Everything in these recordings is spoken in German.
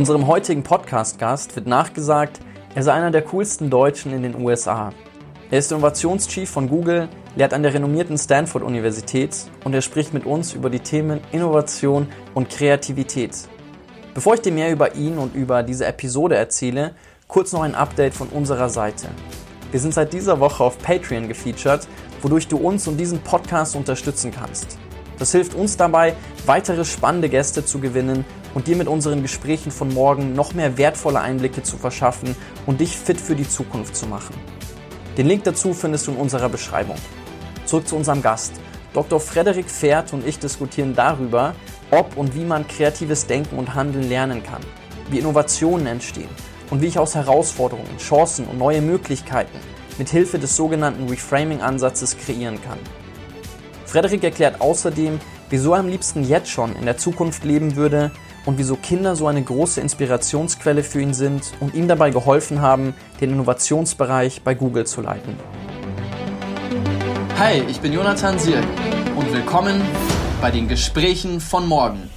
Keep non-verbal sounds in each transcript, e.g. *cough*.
Unserem heutigen Podcast-Gast wird nachgesagt, er sei einer der coolsten Deutschen in den USA. Er ist Innovationschief von Google, lehrt an der renommierten Stanford-Universität und er spricht mit uns über die Themen Innovation und Kreativität. Bevor ich dir mehr über ihn und über diese Episode erzähle, kurz noch ein Update von unserer Seite. Wir sind seit dieser Woche auf Patreon gefeatured, wodurch du uns und diesen Podcast unterstützen kannst. Das hilft uns dabei, weitere spannende Gäste zu gewinnen und dir mit unseren Gesprächen von morgen noch mehr wertvolle Einblicke zu verschaffen und dich fit für die Zukunft zu machen. Den Link dazu findest du in unserer Beschreibung. Zurück zu unserem Gast. Dr. Frederik Pferd und ich diskutieren darüber, ob und wie man kreatives Denken und Handeln lernen kann, wie Innovationen entstehen und wie ich aus Herausforderungen, Chancen und neue Möglichkeiten mit Hilfe des sogenannten Reframing-Ansatzes kreieren kann. Frederik erklärt außerdem, wieso er am liebsten jetzt schon in der Zukunft leben würde und wieso Kinder so eine große Inspirationsquelle für ihn sind und ihm dabei geholfen haben, den Innovationsbereich bei Google zu leiten. Hi, ich bin Jonathan Sirk und willkommen bei den Gesprächen von morgen.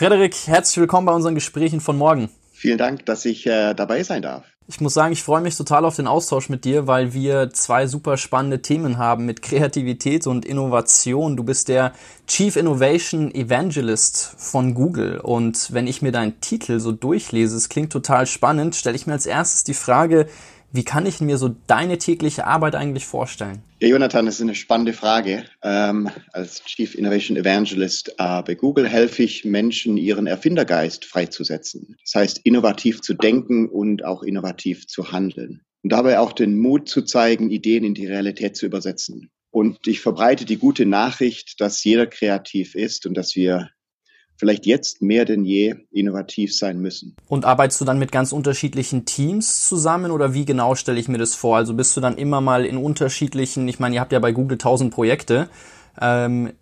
Frederik, herzlich willkommen bei unseren Gesprächen von morgen. Vielen Dank, dass ich äh, dabei sein darf. Ich muss sagen, ich freue mich total auf den Austausch mit dir, weil wir zwei super spannende Themen haben mit Kreativität und Innovation. Du bist der Chief Innovation Evangelist von Google und wenn ich mir deinen Titel so durchlese, es klingt total spannend, stelle ich mir als erstes die Frage, wie kann ich mir so deine tägliche Arbeit eigentlich vorstellen? Ja, Jonathan, das ist eine spannende Frage. Ähm, als Chief Innovation Evangelist äh, bei Google helfe ich Menschen, ihren Erfindergeist freizusetzen. Das heißt, innovativ zu denken und auch innovativ zu handeln. Und dabei auch den Mut zu zeigen, Ideen in die Realität zu übersetzen. Und ich verbreite die gute Nachricht, dass jeder kreativ ist und dass wir vielleicht jetzt mehr denn je innovativ sein müssen. Und arbeitest du dann mit ganz unterschiedlichen Teams zusammen oder wie genau stelle ich mir das vor? Also bist du dann immer mal in unterschiedlichen, ich meine, ihr habt ja bei Google tausend Projekte, ähm,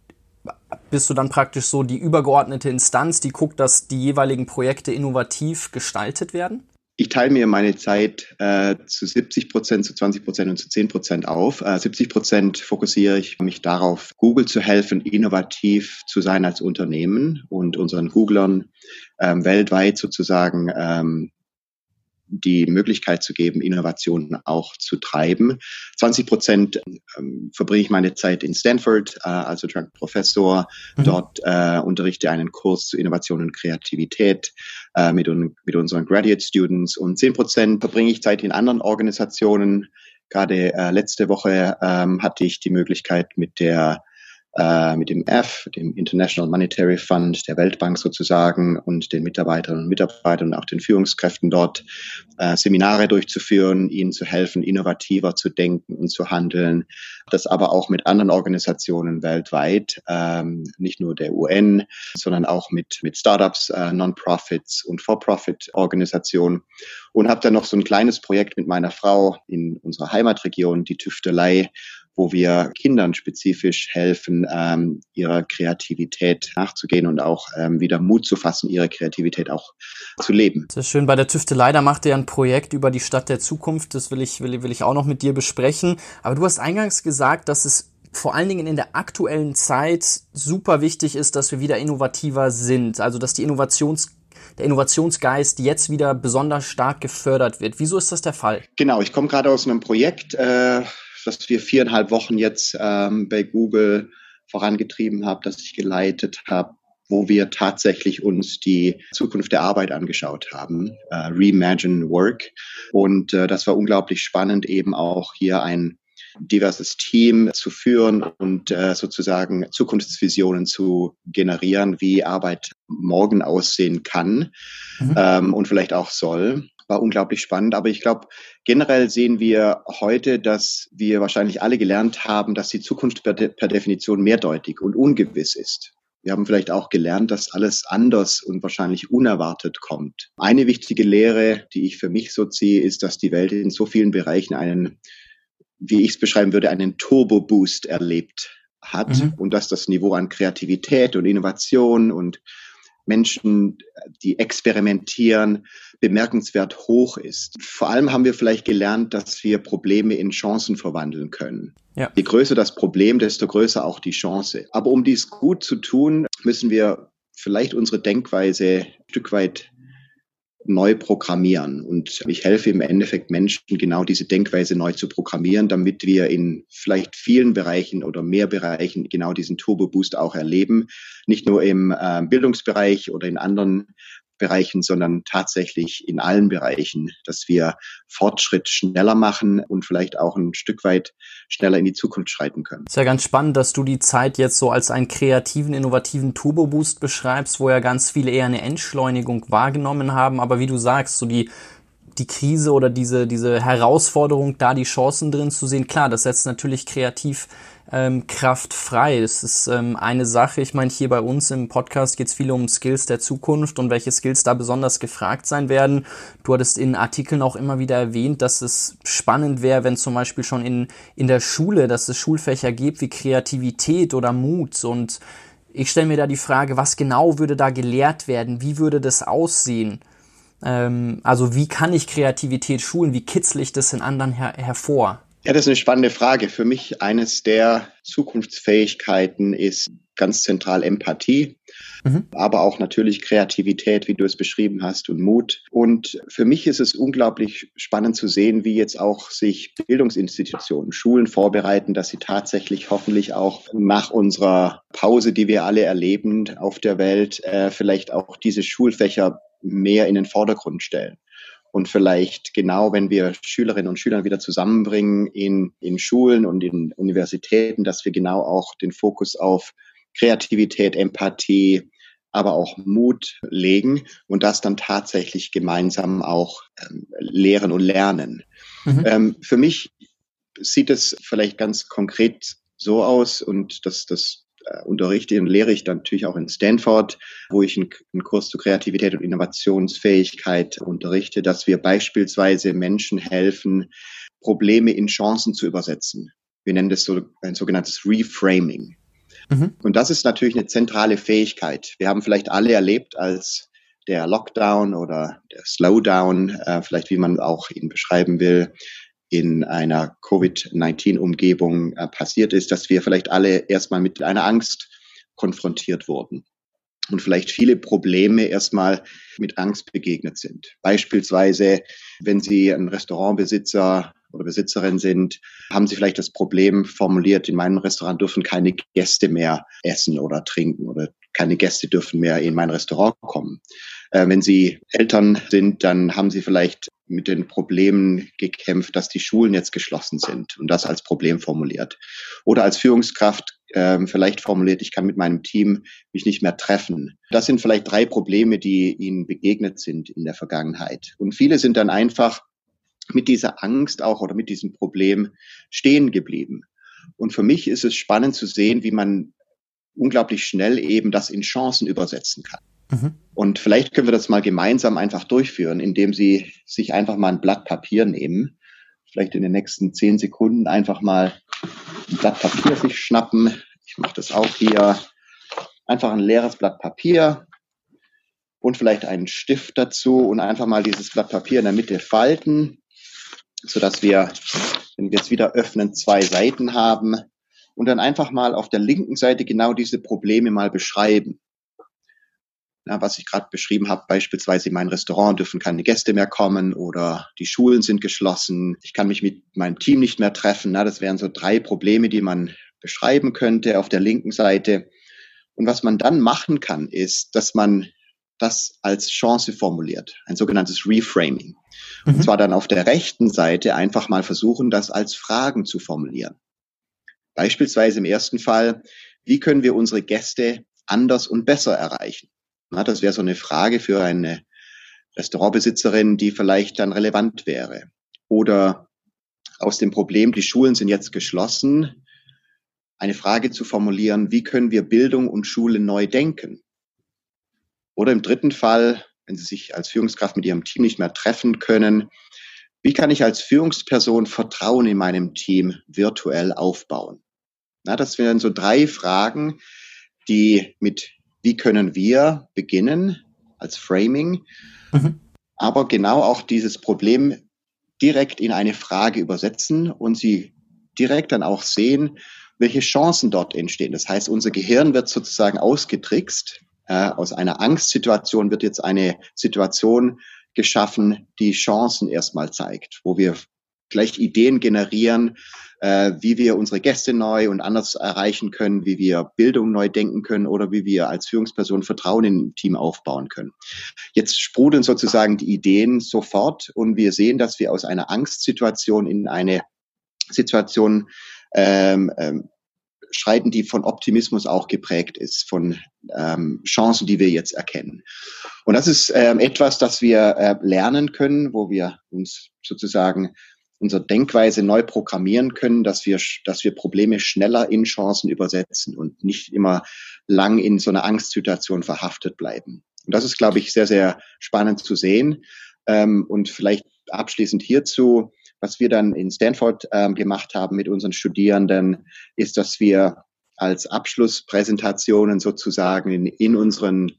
bist du dann praktisch so die übergeordnete Instanz, die guckt, dass die jeweiligen Projekte innovativ gestaltet werden? Ich teile mir meine Zeit äh, zu 70 Prozent, zu 20 Prozent und zu 10 Prozent auf. Äh, 70 Prozent fokussiere ich mich darauf, Google zu helfen, innovativ zu sein als Unternehmen und unseren Googlern ähm, weltweit sozusagen ähm, die Möglichkeit zu geben, Innovationen auch zu treiben. 20 Prozent ähm, verbringe ich meine Zeit in Stanford, äh, also Professor. Mhm. Dort äh, unterrichte einen Kurs zu Innovation und Kreativität äh, mit, un mit unseren Graduate Students. Und 10 Prozent verbringe ich Zeit in anderen Organisationen. Gerade äh, letzte Woche ähm, hatte ich die Möglichkeit, mit der äh, mit dem F, dem International Monetary Fund der Weltbank sozusagen und den Mitarbeiterinnen und Mitarbeitern und auch den Führungskräften dort äh, Seminare durchzuführen, ihnen zu helfen, innovativer zu denken und zu handeln. Das aber auch mit anderen Organisationen weltweit, ähm, nicht nur der UN, sondern auch mit, mit Startups, äh, Non-Profits und For-Profit-Organisationen. Und habe dann noch so ein kleines Projekt mit meiner Frau in unserer Heimatregion, die Tüftelei, wo wir Kindern spezifisch helfen, ähm, ihrer Kreativität nachzugehen und auch ähm, wieder Mut zu fassen, ihre Kreativität auch zu leben. Sehr schön. Bei der Tüftelei, da macht ihr ein Projekt über die Stadt der Zukunft. Das will ich, will, will ich auch noch mit dir besprechen. Aber du hast eingangs gesagt, dass es vor allen Dingen in der aktuellen Zeit super wichtig ist, dass wir wieder innovativer sind. Also, dass die Innovations der Innovationsgeist jetzt wieder besonders stark gefördert wird. Wieso ist das der Fall? Genau, ich komme gerade aus einem Projekt, äh, das wir viereinhalb Wochen jetzt ähm, bei Google vorangetrieben haben, das ich geleitet habe, wo wir tatsächlich uns die Zukunft der Arbeit angeschaut haben, äh, Reimagine Work. Und äh, das war unglaublich spannend, eben auch hier ein diverses Team zu führen und äh, sozusagen Zukunftsvisionen zu generieren, wie Arbeit morgen aussehen kann mhm. ähm, und vielleicht auch soll war unglaublich spannend. Aber ich glaube, generell sehen wir heute, dass wir wahrscheinlich alle gelernt haben, dass die Zukunft per, de per Definition mehrdeutig und ungewiss ist. Wir haben vielleicht auch gelernt, dass alles anders und wahrscheinlich unerwartet kommt. Eine wichtige Lehre, die ich für mich so ziehe, ist, dass die Welt in so vielen Bereichen einen, wie ich es beschreiben würde, einen Turbo-Boost erlebt hat mhm. und dass das Niveau an Kreativität und Innovation und Menschen, die experimentieren, bemerkenswert hoch ist. Vor allem haben wir vielleicht gelernt, dass wir Probleme in Chancen verwandeln können. Ja. Je größer das Problem, desto größer auch die Chance. Aber um dies gut zu tun, müssen wir vielleicht unsere Denkweise ein Stück weit neu programmieren. Und ich helfe im Endeffekt Menschen, genau diese Denkweise neu zu programmieren, damit wir in vielleicht vielen Bereichen oder mehr Bereichen genau diesen Turbo Boost auch erleben. Nicht nur im äh, Bildungsbereich oder in anderen Bereichen, sondern tatsächlich in allen Bereichen, dass wir Fortschritt schneller machen und vielleicht auch ein Stück weit schneller in die Zukunft schreiten können. Ist ja ganz spannend, dass du die Zeit jetzt so als einen kreativen, innovativen Turbo-Boost beschreibst, wo ja ganz viele eher eine Entschleunigung wahrgenommen haben. Aber wie du sagst, so die die Krise oder diese, diese Herausforderung, da die Chancen drin zu sehen, klar, das setzt natürlich kreativ ähm, Kraft frei. Das ist ähm, eine Sache. Ich meine, hier bei uns im Podcast geht es viel um Skills der Zukunft und welche Skills da besonders gefragt sein werden. Du hattest in Artikeln auch immer wieder erwähnt, dass es spannend wäre, wenn zum Beispiel schon in, in der Schule, dass es Schulfächer gibt wie Kreativität oder Mut und ich stelle mir da die Frage, was genau würde da gelehrt werden? Wie würde das aussehen? Ähm, also wie kann ich Kreativität schulen? Wie kitzle ich das in anderen her hervor? Ja, das ist eine spannende Frage. Für mich eines der Zukunftsfähigkeiten ist ganz zentral Empathie, mhm. aber auch natürlich Kreativität, wie du es beschrieben hast, und Mut. Und für mich ist es unglaublich spannend zu sehen, wie jetzt auch sich Bildungsinstitutionen, Schulen vorbereiten, dass sie tatsächlich hoffentlich auch nach unserer Pause, die wir alle erleben auf der Welt, äh, vielleicht auch diese Schulfächer mehr in den Vordergrund stellen und vielleicht genau, wenn wir Schülerinnen und Schüler wieder zusammenbringen in, in Schulen und in Universitäten, dass wir genau auch den Fokus auf Kreativität, Empathie, aber auch Mut legen und das dann tatsächlich gemeinsam auch ähm, lehren und lernen. Mhm. Ähm, für mich sieht es vielleicht ganz konkret so aus und das, das unterrichte und lehre ich dann natürlich auch in Stanford, wo ich einen, einen Kurs zu Kreativität und Innovationsfähigkeit unterrichte, dass wir beispielsweise Menschen helfen, Probleme in Chancen zu übersetzen. Wir nennen das so ein sogenanntes Reframing. Mhm. Und das ist natürlich eine zentrale Fähigkeit. Wir haben vielleicht alle erlebt, als der Lockdown oder der Slowdown, äh, vielleicht wie man auch ihn beschreiben will, in einer Covid-19-Umgebung äh, passiert ist, dass wir vielleicht alle erstmal mit einer Angst konfrontiert wurden und vielleicht viele Probleme erstmal mit Angst begegnet sind. Beispielsweise, wenn Sie ein Restaurantbesitzer oder Besitzerin sind, haben Sie vielleicht das Problem formuliert, in meinem Restaurant dürfen keine Gäste mehr essen oder trinken oder keine Gäste dürfen mehr in mein Restaurant kommen. Äh, wenn Sie Eltern sind, dann haben Sie vielleicht mit den Problemen gekämpft, dass die Schulen jetzt geschlossen sind und das als Problem formuliert. Oder als Führungskraft äh, vielleicht formuliert, ich kann mit meinem Team mich nicht mehr treffen. Das sind vielleicht drei Probleme, die Ihnen begegnet sind in der Vergangenheit. Und viele sind dann einfach mit dieser Angst auch oder mit diesem Problem stehen geblieben. Und für mich ist es spannend zu sehen, wie man unglaublich schnell eben das in Chancen übersetzen kann. Mhm. Und vielleicht können wir das mal gemeinsam einfach durchführen, indem Sie sich einfach mal ein Blatt Papier nehmen. Vielleicht in den nächsten zehn Sekunden einfach mal ein Blatt Papier sich schnappen. Ich mache das auch hier. Einfach ein leeres Blatt Papier und vielleicht einen Stift dazu und einfach mal dieses Blatt Papier in der Mitte falten, sodass wir, wenn wir es wieder öffnen, zwei Seiten haben und dann einfach mal auf der linken Seite genau diese Probleme mal beschreiben ja, was ich gerade beschrieben habe, beispielsweise in mein Restaurant dürfen keine Gäste mehr kommen oder die Schulen sind geschlossen, ich kann mich mit meinem Team nicht mehr treffen. Na, das wären so drei Probleme, die man beschreiben könnte auf der linken Seite. Und was man dann machen kann, ist, dass man das als Chance formuliert, ein sogenanntes Reframing. Mhm. Und zwar dann auf der rechten Seite einfach mal versuchen, das als Fragen zu formulieren. Beispielsweise im ersten Fall, wie können wir unsere Gäste anders und besser erreichen? Na, das wäre so eine Frage für eine Restaurantbesitzerin, die vielleicht dann relevant wäre. Oder aus dem Problem, die Schulen sind jetzt geschlossen, eine Frage zu formulieren, wie können wir Bildung und Schule neu denken? Oder im dritten Fall, wenn Sie sich als Führungskraft mit Ihrem Team nicht mehr treffen können, wie kann ich als Führungsperson Vertrauen in meinem Team virtuell aufbauen? Na, das wären so drei Fragen, die mit wie können wir beginnen als Framing, mhm. aber genau auch dieses Problem direkt in eine Frage übersetzen und sie direkt dann auch sehen, welche Chancen dort entstehen. Das heißt, unser Gehirn wird sozusagen ausgetrickst. Äh, aus einer Angstsituation wird jetzt eine Situation geschaffen, die Chancen erstmal zeigt, wo wir gleich Ideen generieren, äh, wie wir unsere Gäste neu und anders erreichen können, wie wir Bildung neu denken können oder wie wir als Führungsperson Vertrauen im Team aufbauen können. Jetzt sprudeln sozusagen die Ideen sofort und wir sehen, dass wir aus einer Angstsituation in eine Situation ähm, ähm, schreiten, die von Optimismus auch geprägt ist, von ähm, Chancen, die wir jetzt erkennen. Und das ist ähm, etwas, das wir äh, lernen können, wo wir uns sozusagen unsere Denkweise neu programmieren können, dass wir, dass wir Probleme schneller in Chancen übersetzen und nicht immer lang in so einer Angstsituation verhaftet bleiben. Und das ist, glaube ich, sehr, sehr spannend zu sehen. Ähm, und vielleicht abschließend hierzu, was wir dann in Stanford ähm, gemacht haben mit unseren Studierenden, ist, dass wir als Abschlusspräsentationen sozusagen in, in unseren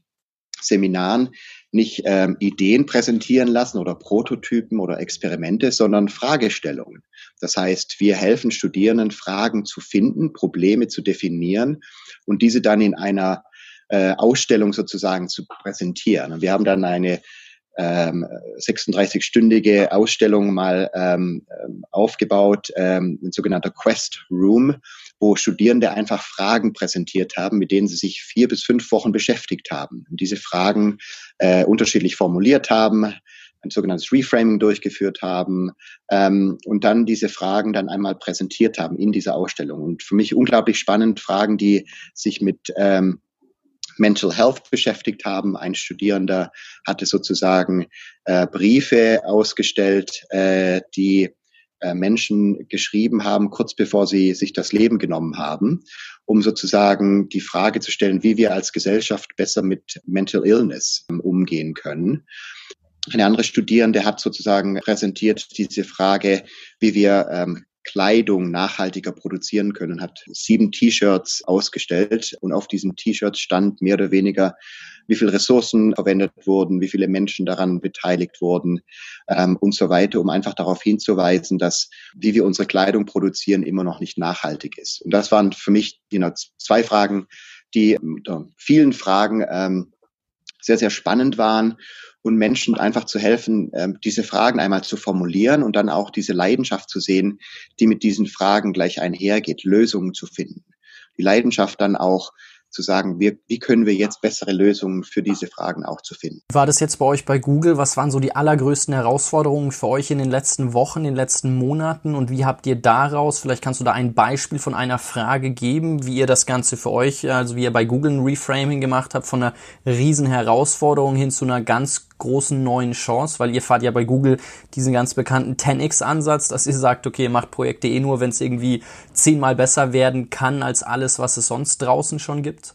Seminaren nicht ähm, Ideen präsentieren lassen oder Prototypen oder Experimente, sondern Fragestellungen. Das heißt, wir helfen Studierenden, Fragen zu finden, Probleme zu definieren und diese dann in einer äh, Ausstellung sozusagen zu präsentieren. Und wir haben dann eine ähm, 36-stündige Ausstellung mal ähm, ähm, aufgebaut, ähm, ein sogenannter Quest Room, wo Studierende einfach Fragen präsentiert haben, mit denen sie sich vier bis fünf Wochen beschäftigt haben. Und diese Fragen äh, unterschiedlich formuliert haben, ein sogenanntes Reframing durchgeführt haben ähm, und dann diese Fragen dann einmal präsentiert haben in dieser Ausstellung. Und für mich unglaublich spannend, Fragen, die sich mit ähm, Mental Health beschäftigt haben. Ein Studierender hatte sozusagen äh, Briefe ausgestellt, äh, die äh, Menschen geschrieben haben, kurz bevor sie sich das Leben genommen haben, um sozusagen die Frage zu stellen, wie wir als Gesellschaft besser mit Mental Illness ähm, umgehen können. Eine andere Studierende hat sozusagen präsentiert diese Frage, wie wir ähm, Kleidung nachhaltiger produzieren können, hat sieben T-Shirts ausgestellt und auf diesen T-Shirts stand mehr oder weniger, wie viele Ressourcen verwendet wurden, wie viele Menschen daran beteiligt wurden ähm, und so weiter, um einfach darauf hinzuweisen, dass wie wir unsere Kleidung produzieren immer noch nicht nachhaltig ist. Und das waren für mich know, zwei Fragen, die unter vielen Fragen ähm, sehr, sehr spannend waren und Menschen einfach zu helfen, ähm, diese Fragen einmal zu formulieren und dann auch diese Leidenschaft zu sehen, die mit diesen Fragen gleich einhergeht, Lösungen zu finden. Die Leidenschaft dann auch zu sagen, wie, wie können wir jetzt bessere Lösungen für diese Fragen auch zu finden. War das jetzt bei euch bei Google? Was waren so die allergrößten Herausforderungen für euch in den letzten Wochen, in den letzten Monaten und wie habt ihr daraus, vielleicht kannst du da ein Beispiel von einer Frage geben, wie ihr das Ganze für euch, also wie ihr bei Google ein Reframing gemacht habt, von einer riesen Herausforderung hin zu einer ganz großen neuen Chance, weil ihr fahrt ja bei Google diesen ganz bekannten 10x-Ansatz, dass ihr sagt, okay, ihr macht Projekte eh nur, wenn es irgendwie zehnmal besser werden kann als alles, was es sonst draußen schon gibt.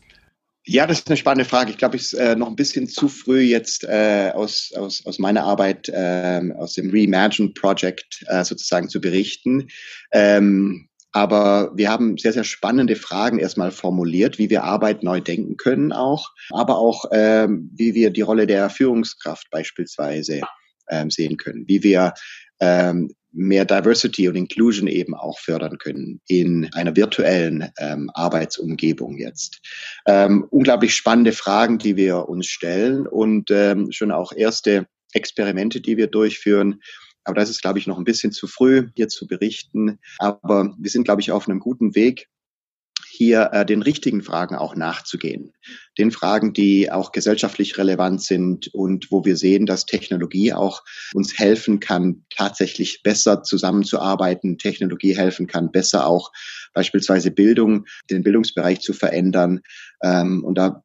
Ja, das ist eine spannende Frage. Ich glaube, es ist äh, noch ein bisschen zu früh jetzt äh, aus, aus, aus meiner Arbeit, äh, aus dem Reimagine Project äh, sozusagen zu berichten. Ähm, aber wir haben sehr, sehr spannende Fragen erstmal formuliert, wie wir Arbeit neu denken können auch, aber auch, ähm, wie wir die Rolle der Führungskraft beispielsweise ähm, sehen können, wie wir ähm, mehr Diversity und Inclusion eben auch fördern können in einer virtuellen ähm, Arbeitsumgebung jetzt. Ähm, unglaublich spannende Fragen, die wir uns stellen und ähm, schon auch erste Experimente, die wir durchführen. Aber das ist, glaube ich, noch ein bisschen zu früh, hier zu berichten. Aber wir sind, glaube ich, auf einem guten Weg, hier äh, den richtigen Fragen auch nachzugehen. Den Fragen, die auch gesellschaftlich relevant sind und wo wir sehen, dass Technologie auch uns helfen kann, tatsächlich besser zusammenzuarbeiten, Technologie helfen kann, besser auch beispielsweise Bildung, den Bildungsbereich zu verändern. Ähm, und da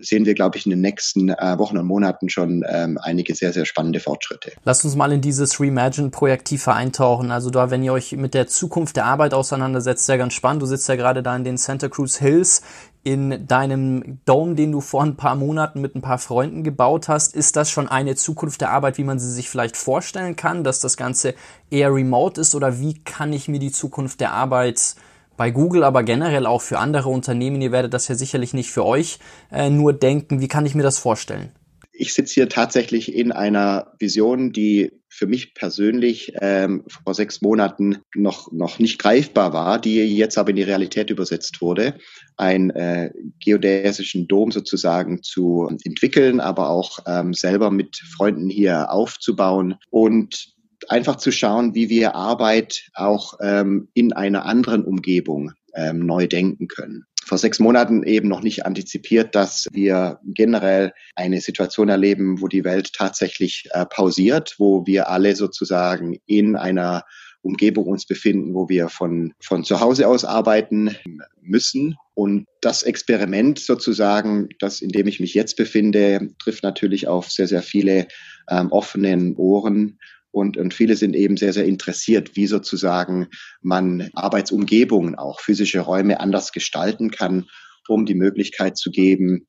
sehen wir, glaube ich, in den nächsten äh, Wochen und Monaten schon ähm, einige sehr, sehr spannende Fortschritte. Lasst uns mal in dieses Reimagine-Projekt tiefer eintauchen. Also da, wenn ihr euch mit der Zukunft der Arbeit auseinandersetzt, sehr ganz spannend. Du sitzt ja gerade da in den Santa Cruz Hills in deinem Dome, den du vor ein paar Monaten mit ein paar Freunden gebaut hast, ist das schon eine Zukunft der Arbeit, wie man sie sich vielleicht vorstellen kann, dass das Ganze eher remote ist oder wie kann ich mir die Zukunft der Arbeit bei Google, aber generell auch für andere Unternehmen. Ihr werdet das ja sicherlich nicht für euch äh, nur denken. Wie kann ich mir das vorstellen? Ich sitze hier tatsächlich in einer Vision, die für mich persönlich ähm, vor sechs Monaten noch, noch nicht greifbar war, die jetzt aber in die Realität übersetzt wurde, einen äh, geodäsischen Dom sozusagen zu entwickeln, aber auch ähm, selber mit Freunden hier aufzubauen und einfach zu schauen, wie wir Arbeit auch ähm, in einer anderen Umgebung ähm, neu denken können. Vor sechs Monaten eben noch nicht antizipiert, dass wir generell eine Situation erleben, wo die Welt tatsächlich äh, pausiert, wo wir alle sozusagen in einer Umgebung uns befinden, wo wir von, von zu Hause aus arbeiten müssen. Und das Experiment sozusagen, das in dem ich mich jetzt befinde, trifft natürlich auf sehr, sehr viele ähm, offenen Ohren und, und viele sind eben sehr, sehr interessiert, wie sozusagen man Arbeitsumgebungen, auch physische Räume anders gestalten kann, um die Möglichkeit zu geben,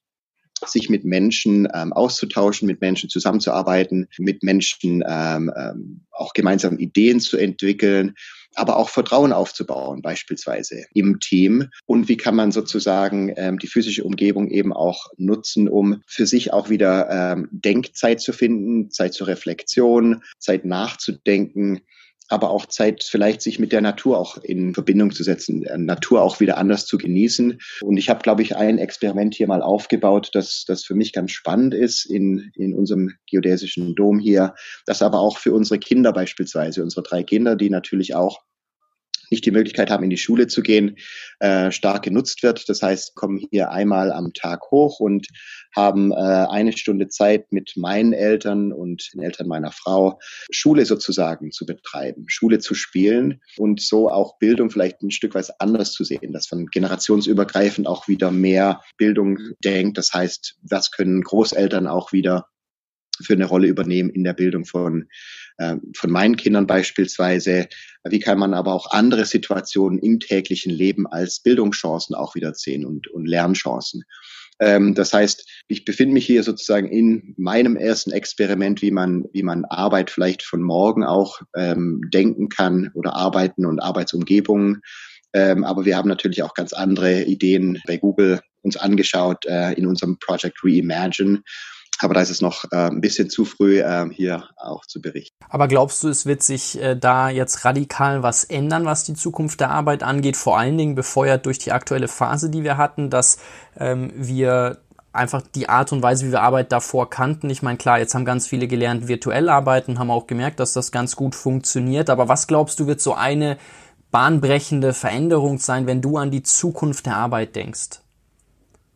sich mit Menschen ähm, auszutauschen, mit Menschen zusammenzuarbeiten, mit Menschen ähm, ähm, auch gemeinsam Ideen zu entwickeln, aber auch Vertrauen aufzubauen, beispielsweise im Team. Und wie kann man sozusagen ähm, die physische Umgebung eben auch nutzen, um für sich auch wieder ähm, Denkzeit zu finden, Zeit zur Reflexion, Zeit nachzudenken aber auch Zeit, vielleicht sich mit der Natur auch in Verbindung zu setzen, äh, Natur auch wieder anders zu genießen. Und ich habe, glaube ich, ein Experiment hier mal aufgebaut, das, das für mich ganz spannend ist in, in unserem geodäsischen Dom hier, das aber auch für unsere Kinder beispielsweise, unsere drei Kinder, die natürlich auch nicht die Möglichkeit haben, in die Schule zu gehen, äh, stark genutzt wird. Das heißt, kommen hier einmal am Tag hoch und haben äh, eine Stunde Zeit mit meinen Eltern und den Eltern meiner Frau Schule sozusagen zu betreiben, Schule zu spielen und so auch Bildung vielleicht ein Stück weit anders zu sehen, dass man generationsübergreifend auch wieder mehr Bildung denkt. Das heißt, was können Großeltern auch wieder für eine Rolle übernehmen in der Bildung von, äh, von meinen Kindern beispielsweise. Wie kann man aber auch andere Situationen im täglichen Leben als Bildungschancen auch wieder sehen und, und Lernchancen? Ähm, das heißt, ich befinde mich hier sozusagen in meinem ersten Experiment, wie man, wie man Arbeit vielleicht von morgen auch ähm, denken kann oder arbeiten und Arbeitsumgebungen. Ähm, aber wir haben natürlich auch ganz andere Ideen bei Google uns angeschaut äh, in unserem Project Reimagine aber da ist es noch äh, ein bisschen zu früh, äh, hier auch zu berichten. Aber glaubst du, es wird sich äh, da jetzt radikal was ändern, was die Zukunft der Arbeit angeht? Vor allen Dingen befeuert durch die aktuelle Phase, die wir hatten, dass ähm, wir einfach die Art und Weise, wie wir Arbeit davor kannten. Ich meine, klar, jetzt haben ganz viele gelernt, virtuell arbeiten, haben auch gemerkt, dass das ganz gut funktioniert. Aber was glaubst du, wird so eine bahnbrechende Veränderung sein, wenn du an die Zukunft der Arbeit denkst?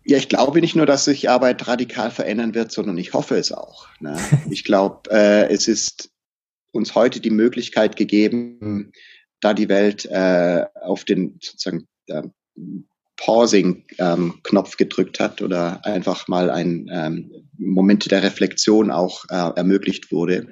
Ja, ich glaube nicht nur, dass sich Arbeit radikal verändern wird, sondern ich hoffe es auch. Ne? *laughs* Ich glaube, äh, es ist uns heute die Möglichkeit gegeben, da die Welt äh, auf den sozusagen äh, Pausing-Knopf ähm, gedrückt hat oder einfach mal ein ähm, Moment der Reflexion auch äh, ermöglicht wurde,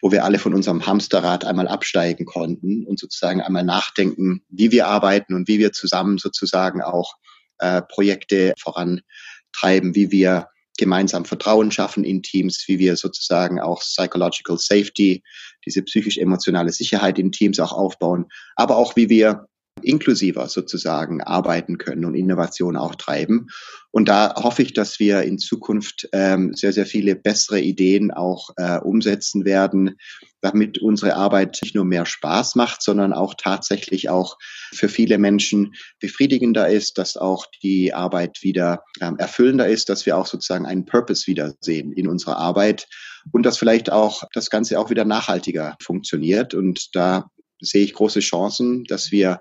wo wir alle von unserem Hamsterrad einmal absteigen konnten und sozusagen einmal nachdenken, wie wir arbeiten und wie wir zusammen sozusagen auch äh, Projekte vorantreiben, wie wir gemeinsam Vertrauen schaffen in Teams, wie wir sozusagen auch Psychological Safety, diese psychisch-emotionale Sicherheit in Teams auch aufbauen, aber auch wie wir inklusiver sozusagen arbeiten können und Innovation auch treiben. Und da hoffe ich, dass wir in Zukunft ähm, sehr, sehr viele bessere Ideen auch äh, umsetzen werden, damit unsere Arbeit nicht nur mehr Spaß macht, sondern auch tatsächlich auch für viele Menschen befriedigender ist, dass auch die Arbeit wieder ähm, erfüllender ist, dass wir auch sozusagen einen Purpose wiedersehen in unserer Arbeit und dass vielleicht auch das Ganze auch wieder nachhaltiger funktioniert. Und da sehe ich große Chancen, dass wir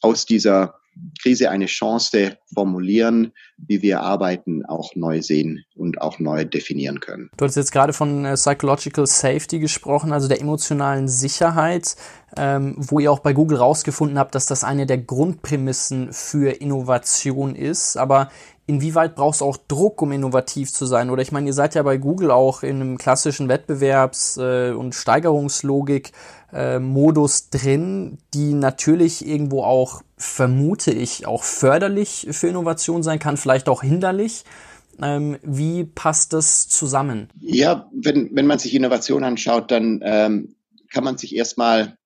aus dieser Krise eine Chance formulieren, wie wir Arbeiten auch neu sehen und auch neu definieren können. Du hast jetzt gerade von äh, Psychological Safety gesprochen, also der emotionalen Sicherheit, ähm, wo ihr auch bei Google rausgefunden habt, dass das eine der Grundprämissen für Innovation ist. Aber inwieweit brauchst du auch Druck, um innovativ zu sein? Oder ich meine, ihr seid ja bei Google auch in einem klassischen Wettbewerbs- äh, und Steigerungslogik äh, drin, die natürlich irgendwo auch, vermute ich, auch förderlich für Innovation sein kann, vielleicht auch hinderlich. Ähm, wie passt das zusammen? Ja, wenn, wenn man sich Innovation anschaut, dann ähm, kann man sich erstmal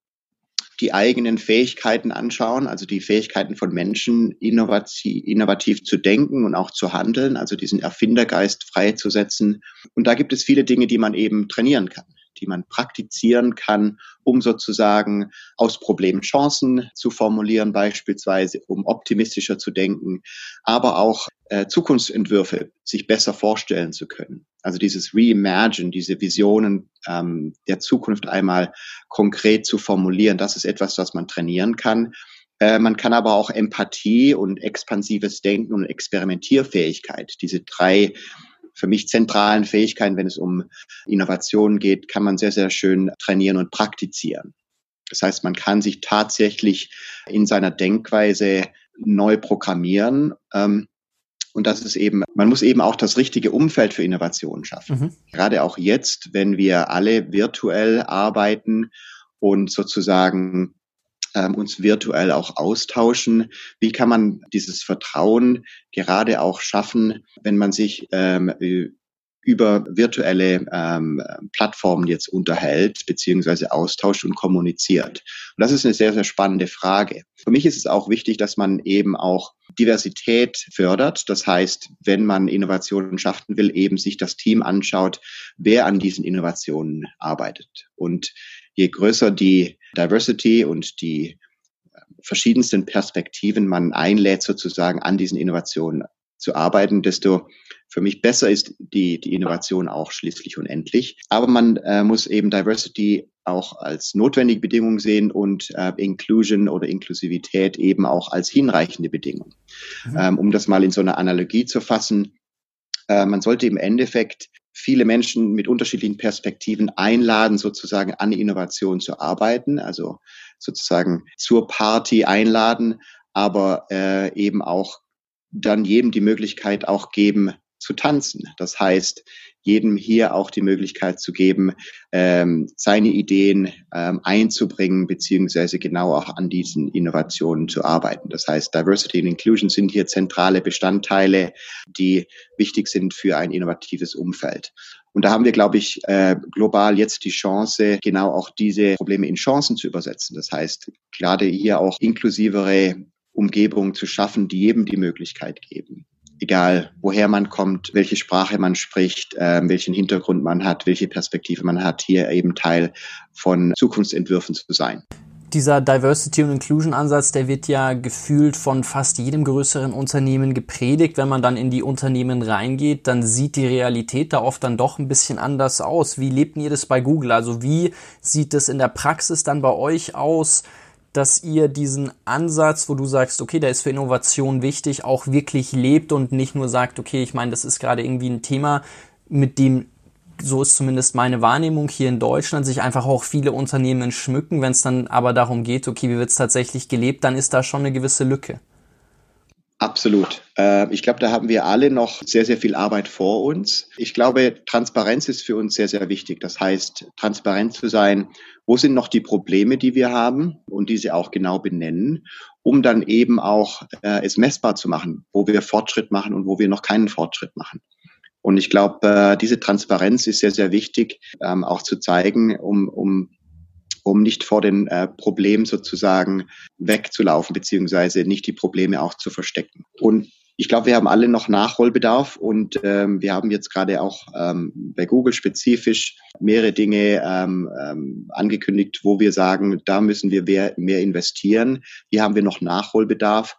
die eigenen Fähigkeiten anschauen, also die Fähigkeiten von Menschen, innovativ, innovativ zu denken und auch zu handeln, also diesen Erfindergeist freizusetzen. Und da gibt es viele Dinge, die man eben trainieren kann die man praktizieren kann, um sozusagen aus Problemen Chancen zu formulieren, beispielsweise, um optimistischer zu denken, aber auch äh, Zukunftsentwürfe sich besser vorstellen zu können. Also dieses Reimagine, diese Visionen ähm, der Zukunft einmal konkret zu formulieren, das ist etwas, was man trainieren kann. Äh, man kann aber auch Empathie und expansives Denken und Experimentierfähigkeit, diese drei für mich zentralen Fähigkeiten, wenn es um Innovationen geht, kann man sehr, sehr schön trainieren und praktizieren. Das heißt, man kann sich tatsächlich in seiner Denkweise neu programmieren. Ähm, und das ist eben, man muss eben auch das richtige Umfeld für Innovationen schaffen. Mhm. Gerade auch jetzt, wenn wir alle virtuell arbeiten und sozusagen ähm, uns virtuell auch austauschen. Wie kann man dieses Vertrauen gerade auch schaffen, wenn man sich ähm, über virtuelle ähm, Plattformen jetzt unterhält, beziehungsweise austauscht und kommuniziert. Und das ist eine sehr, sehr spannende Frage. Für mich ist es auch wichtig, dass man eben auch Diversität fördert. Das heißt, wenn man Innovationen schaffen will, eben sich das Team anschaut, wer an diesen Innovationen arbeitet. Und je größer die Diversity und die äh, verschiedensten Perspektiven man einlädt, sozusagen an diesen Innovationen zu arbeiten, desto für mich besser ist die, die Innovation auch schließlich und endlich. Aber man äh, muss eben Diversity auch als notwendige Bedingung sehen und äh, Inclusion oder Inklusivität eben auch als hinreichende Bedingung. Mhm. Ähm, um das mal in so einer Analogie zu fassen, äh, man sollte im Endeffekt viele Menschen mit unterschiedlichen Perspektiven einladen, sozusagen an Innovation zu arbeiten, also sozusagen zur Party einladen, aber äh, eben auch dann jedem die Möglichkeit auch geben zu tanzen. Das heißt, jedem hier auch die Möglichkeit zu geben, ähm, seine Ideen ähm, einzubringen, beziehungsweise genau auch an diesen Innovationen zu arbeiten. Das heißt, Diversity and Inclusion sind hier zentrale Bestandteile, die wichtig sind für ein innovatives Umfeld. Und da haben wir, glaube ich, äh, global jetzt die Chance, genau auch diese Probleme in Chancen zu übersetzen. Das heißt, gerade hier auch inklusivere Umgebungen zu schaffen, die jedem die Möglichkeit geben egal woher man kommt, welche Sprache man spricht, äh, welchen Hintergrund man hat, welche Perspektive man hat, hier eben Teil von Zukunftsentwürfen zu sein. Dieser Diversity und Inclusion Ansatz, der wird ja gefühlt von fast jedem größeren Unternehmen gepredigt. Wenn man dann in die Unternehmen reingeht, dann sieht die Realität da oft dann doch ein bisschen anders aus. Wie lebt ihr das bei Google? Also wie sieht das in der Praxis dann bei euch aus? Dass ihr diesen Ansatz, wo du sagst, okay, der ist für Innovation wichtig, auch wirklich lebt und nicht nur sagt, okay, ich meine, das ist gerade irgendwie ein Thema, mit dem, so ist zumindest meine Wahrnehmung hier in Deutschland, sich einfach auch viele Unternehmen schmücken. Wenn es dann aber darum geht, okay, wie wird es tatsächlich gelebt, dann ist da schon eine gewisse Lücke. Absolut. Äh, ich glaube, da haben wir alle noch sehr, sehr viel Arbeit vor uns. Ich glaube, Transparenz ist für uns sehr, sehr wichtig. Das heißt, transparent zu sein, wo sind noch die Probleme, die wir haben und diese auch genau benennen, um dann eben auch äh, es messbar zu machen, wo wir Fortschritt machen und wo wir noch keinen Fortschritt machen. Und ich glaube, äh, diese Transparenz ist sehr, sehr wichtig, ähm, auch zu zeigen, um, um um nicht vor den äh, Problemen sozusagen wegzulaufen, beziehungsweise nicht die Probleme auch zu verstecken. Und ich glaube, wir haben alle noch Nachholbedarf und ähm, wir haben jetzt gerade auch ähm, bei Google spezifisch mehrere Dinge ähm, ähm, angekündigt, wo wir sagen, da müssen wir mehr, mehr investieren. Hier haben wir noch Nachholbedarf.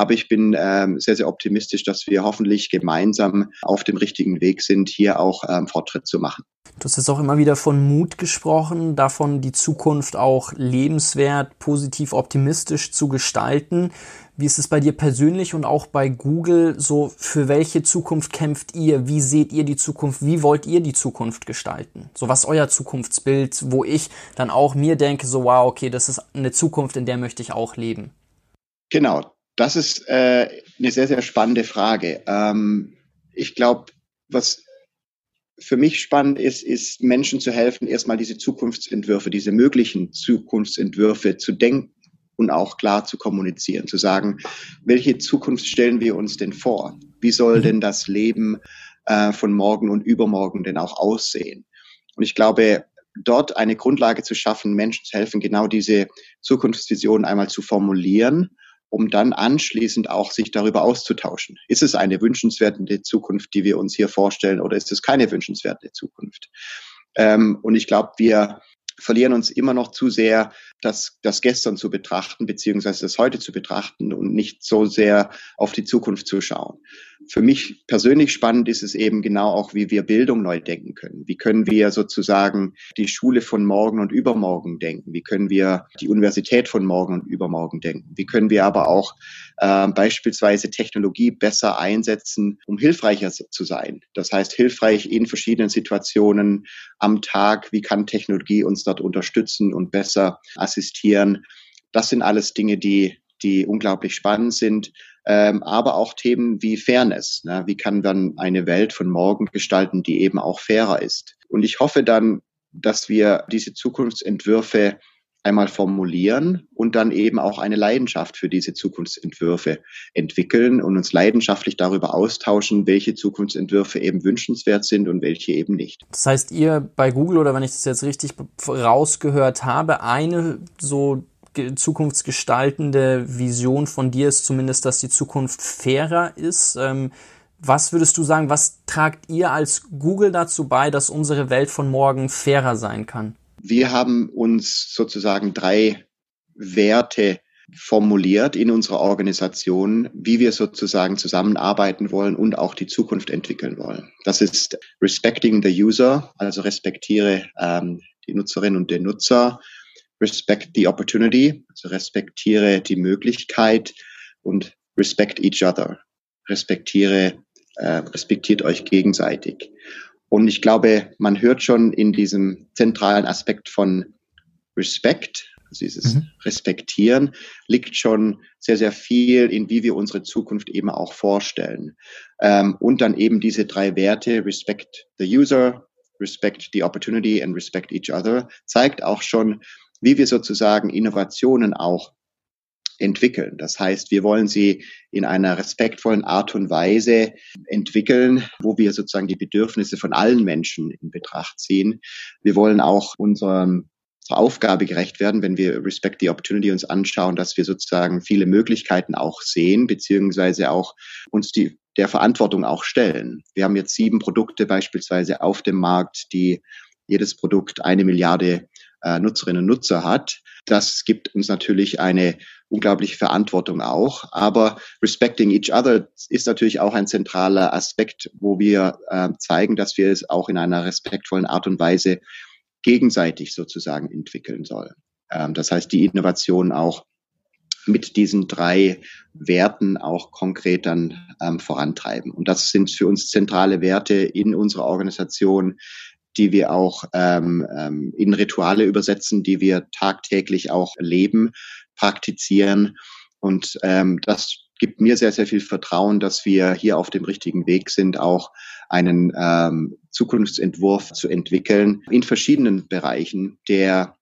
Aber ich bin ähm, sehr, sehr optimistisch, dass wir hoffentlich gemeinsam auf dem richtigen Weg sind, hier auch ähm, Fortschritt zu machen. Du hast jetzt auch immer wieder von Mut gesprochen, davon die Zukunft auch lebenswert, positiv, optimistisch zu gestalten. Wie ist es bei dir persönlich und auch bei Google so? Für welche Zukunft kämpft ihr? Wie seht ihr die Zukunft? Wie wollt ihr die Zukunft gestalten? So was euer Zukunftsbild, wo ich dann auch mir denke, so wow, okay, das ist eine Zukunft, in der möchte ich auch leben. Genau, das ist äh, eine sehr, sehr spannende Frage. Ähm, ich glaube, was für mich spannend ist, ist Menschen zu helfen, erstmal diese Zukunftsentwürfe, diese möglichen Zukunftsentwürfe zu denken und auch klar zu kommunizieren, zu sagen, welche Zukunft stellen wir uns denn vor? Wie soll mhm. denn das Leben äh, von morgen und übermorgen denn auch aussehen? Und ich glaube, dort eine Grundlage zu schaffen, Menschen zu helfen, genau diese Zukunftsvision einmal zu formulieren, um dann anschließend auch sich darüber auszutauschen. Ist es eine wünschenswerte Zukunft, die wir uns hier vorstellen, oder ist es keine wünschenswerte Zukunft? Ähm, und ich glaube, wir verlieren uns immer noch zu sehr, das, das Gestern zu betrachten, beziehungsweise das Heute zu betrachten und nicht so sehr auf die Zukunft zu schauen. Für mich persönlich spannend ist es eben genau auch, wie wir Bildung neu denken können. Wie können wir sozusagen die Schule von morgen und übermorgen denken? Wie können wir die Universität von morgen und übermorgen denken? Wie können wir aber auch äh, beispielsweise Technologie besser einsetzen, um hilfreicher zu sein? Das heißt, hilfreich in verschiedenen Situationen am Tag. Wie kann Technologie uns dort unterstützen und besser assistieren? Das sind alles Dinge, die die unglaublich spannend sind, ähm, aber auch Themen wie Fairness. Ne? Wie kann man eine Welt von morgen gestalten, die eben auch fairer ist? Und ich hoffe dann, dass wir diese Zukunftsentwürfe einmal formulieren und dann eben auch eine Leidenschaft für diese Zukunftsentwürfe entwickeln und uns leidenschaftlich darüber austauschen, welche Zukunftsentwürfe eben wünschenswert sind und welche eben nicht. Das heißt, ihr bei Google oder wenn ich das jetzt richtig rausgehört habe, eine so zukunftsgestaltende Vision von dir ist zumindest, dass die Zukunft fairer ist. Ähm, was würdest du sagen, was tragt ihr als Google dazu bei, dass unsere Welt von morgen fairer sein kann? Wir haben uns sozusagen drei Werte formuliert in unserer Organisation, wie wir sozusagen zusammenarbeiten wollen und auch die Zukunft entwickeln wollen. Das ist Respecting the User, also respektiere ähm, die Nutzerinnen und den Nutzer, respect the opportunity, also respektiere die Möglichkeit und respect each other, respektiere, äh, respektiert euch gegenseitig. Und ich glaube, man hört schon in diesem zentralen Aspekt von Respect, also dieses mhm. Respektieren, liegt schon sehr, sehr viel in, wie wir unsere Zukunft eben auch vorstellen. Ähm, und dann eben diese drei Werte, Respect the User, Respect the Opportunity and Respect each other, zeigt auch schon, wie wir sozusagen Innovationen auch entwickeln. Das heißt, wir wollen sie in einer respektvollen Art und Weise entwickeln, wo wir sozusagen die Bedürfnisse von allen Menschen in Betracht ziehen. Wir wollen auch unserem Aufgabe gerecht werden, wenn wir Respect the Opportunity uns anschauen, dass wir sozusagen viele Möglichkeiten auch sehen, beziehungsweise auch uns die, der Verantwortung auch stellen. Wir haben jetzt sieben Produkte beispielsweise auf dem Markt, die jedes Produkt eine Milliarde Nutzerinnen und Nutzer hat. Das gibt uns natürlich eine unglaubliche Verantwortung auch. Aber respecting each other ist natürlich auch ein zentraler Aspekt, wo wir äh, zeigen, dass wir es auch in einer respektvollen Art und Weise gegenseitig sozusagen entwickeln sollen. Ähm, das heißt, die Innovation auch mit diesen drei Werten auch konkret dann ähm, vorantreiben. Und das sind für uns zentrale Werte in unserer Organisation, die wir auch ähm, ähm, in Rituale übersetzen, die wir tagtäglich auch leben, praktizieren. Und ähm, das gibt mir sehr, sehr viel Vertrauen, dass wir hier auf dem richtigen Weg sind, auch einen ähm, Zukunftsentwurf zu entwickeln in verschiedenen Bereichen, der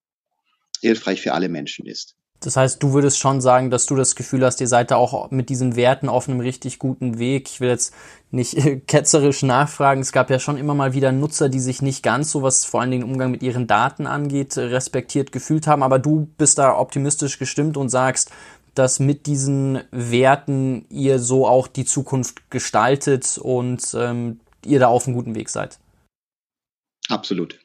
hilfreich für alle Menschen ist. Das heißt, du würdest schon sagen, dass du das Gefühl hast, ihr seid da auch mit diesen Werten auf einem richtig guten Weg. Ich will jetzt nicht *laughs* ketzerisch nachfragen. Es gab ja schon immer mal wieder Nutzer, die sich nicht ganz so, was vor allen Dingen Umgang mit ihren Daten angeht, respektiert gefühlt haben. Aber du bist da optimistisch gestimmt und sagst, dass mit diesen Werten ihr so auch die Zukunft gestaltet und ähm, ihr da auf einem guten Weg seid. Absolut.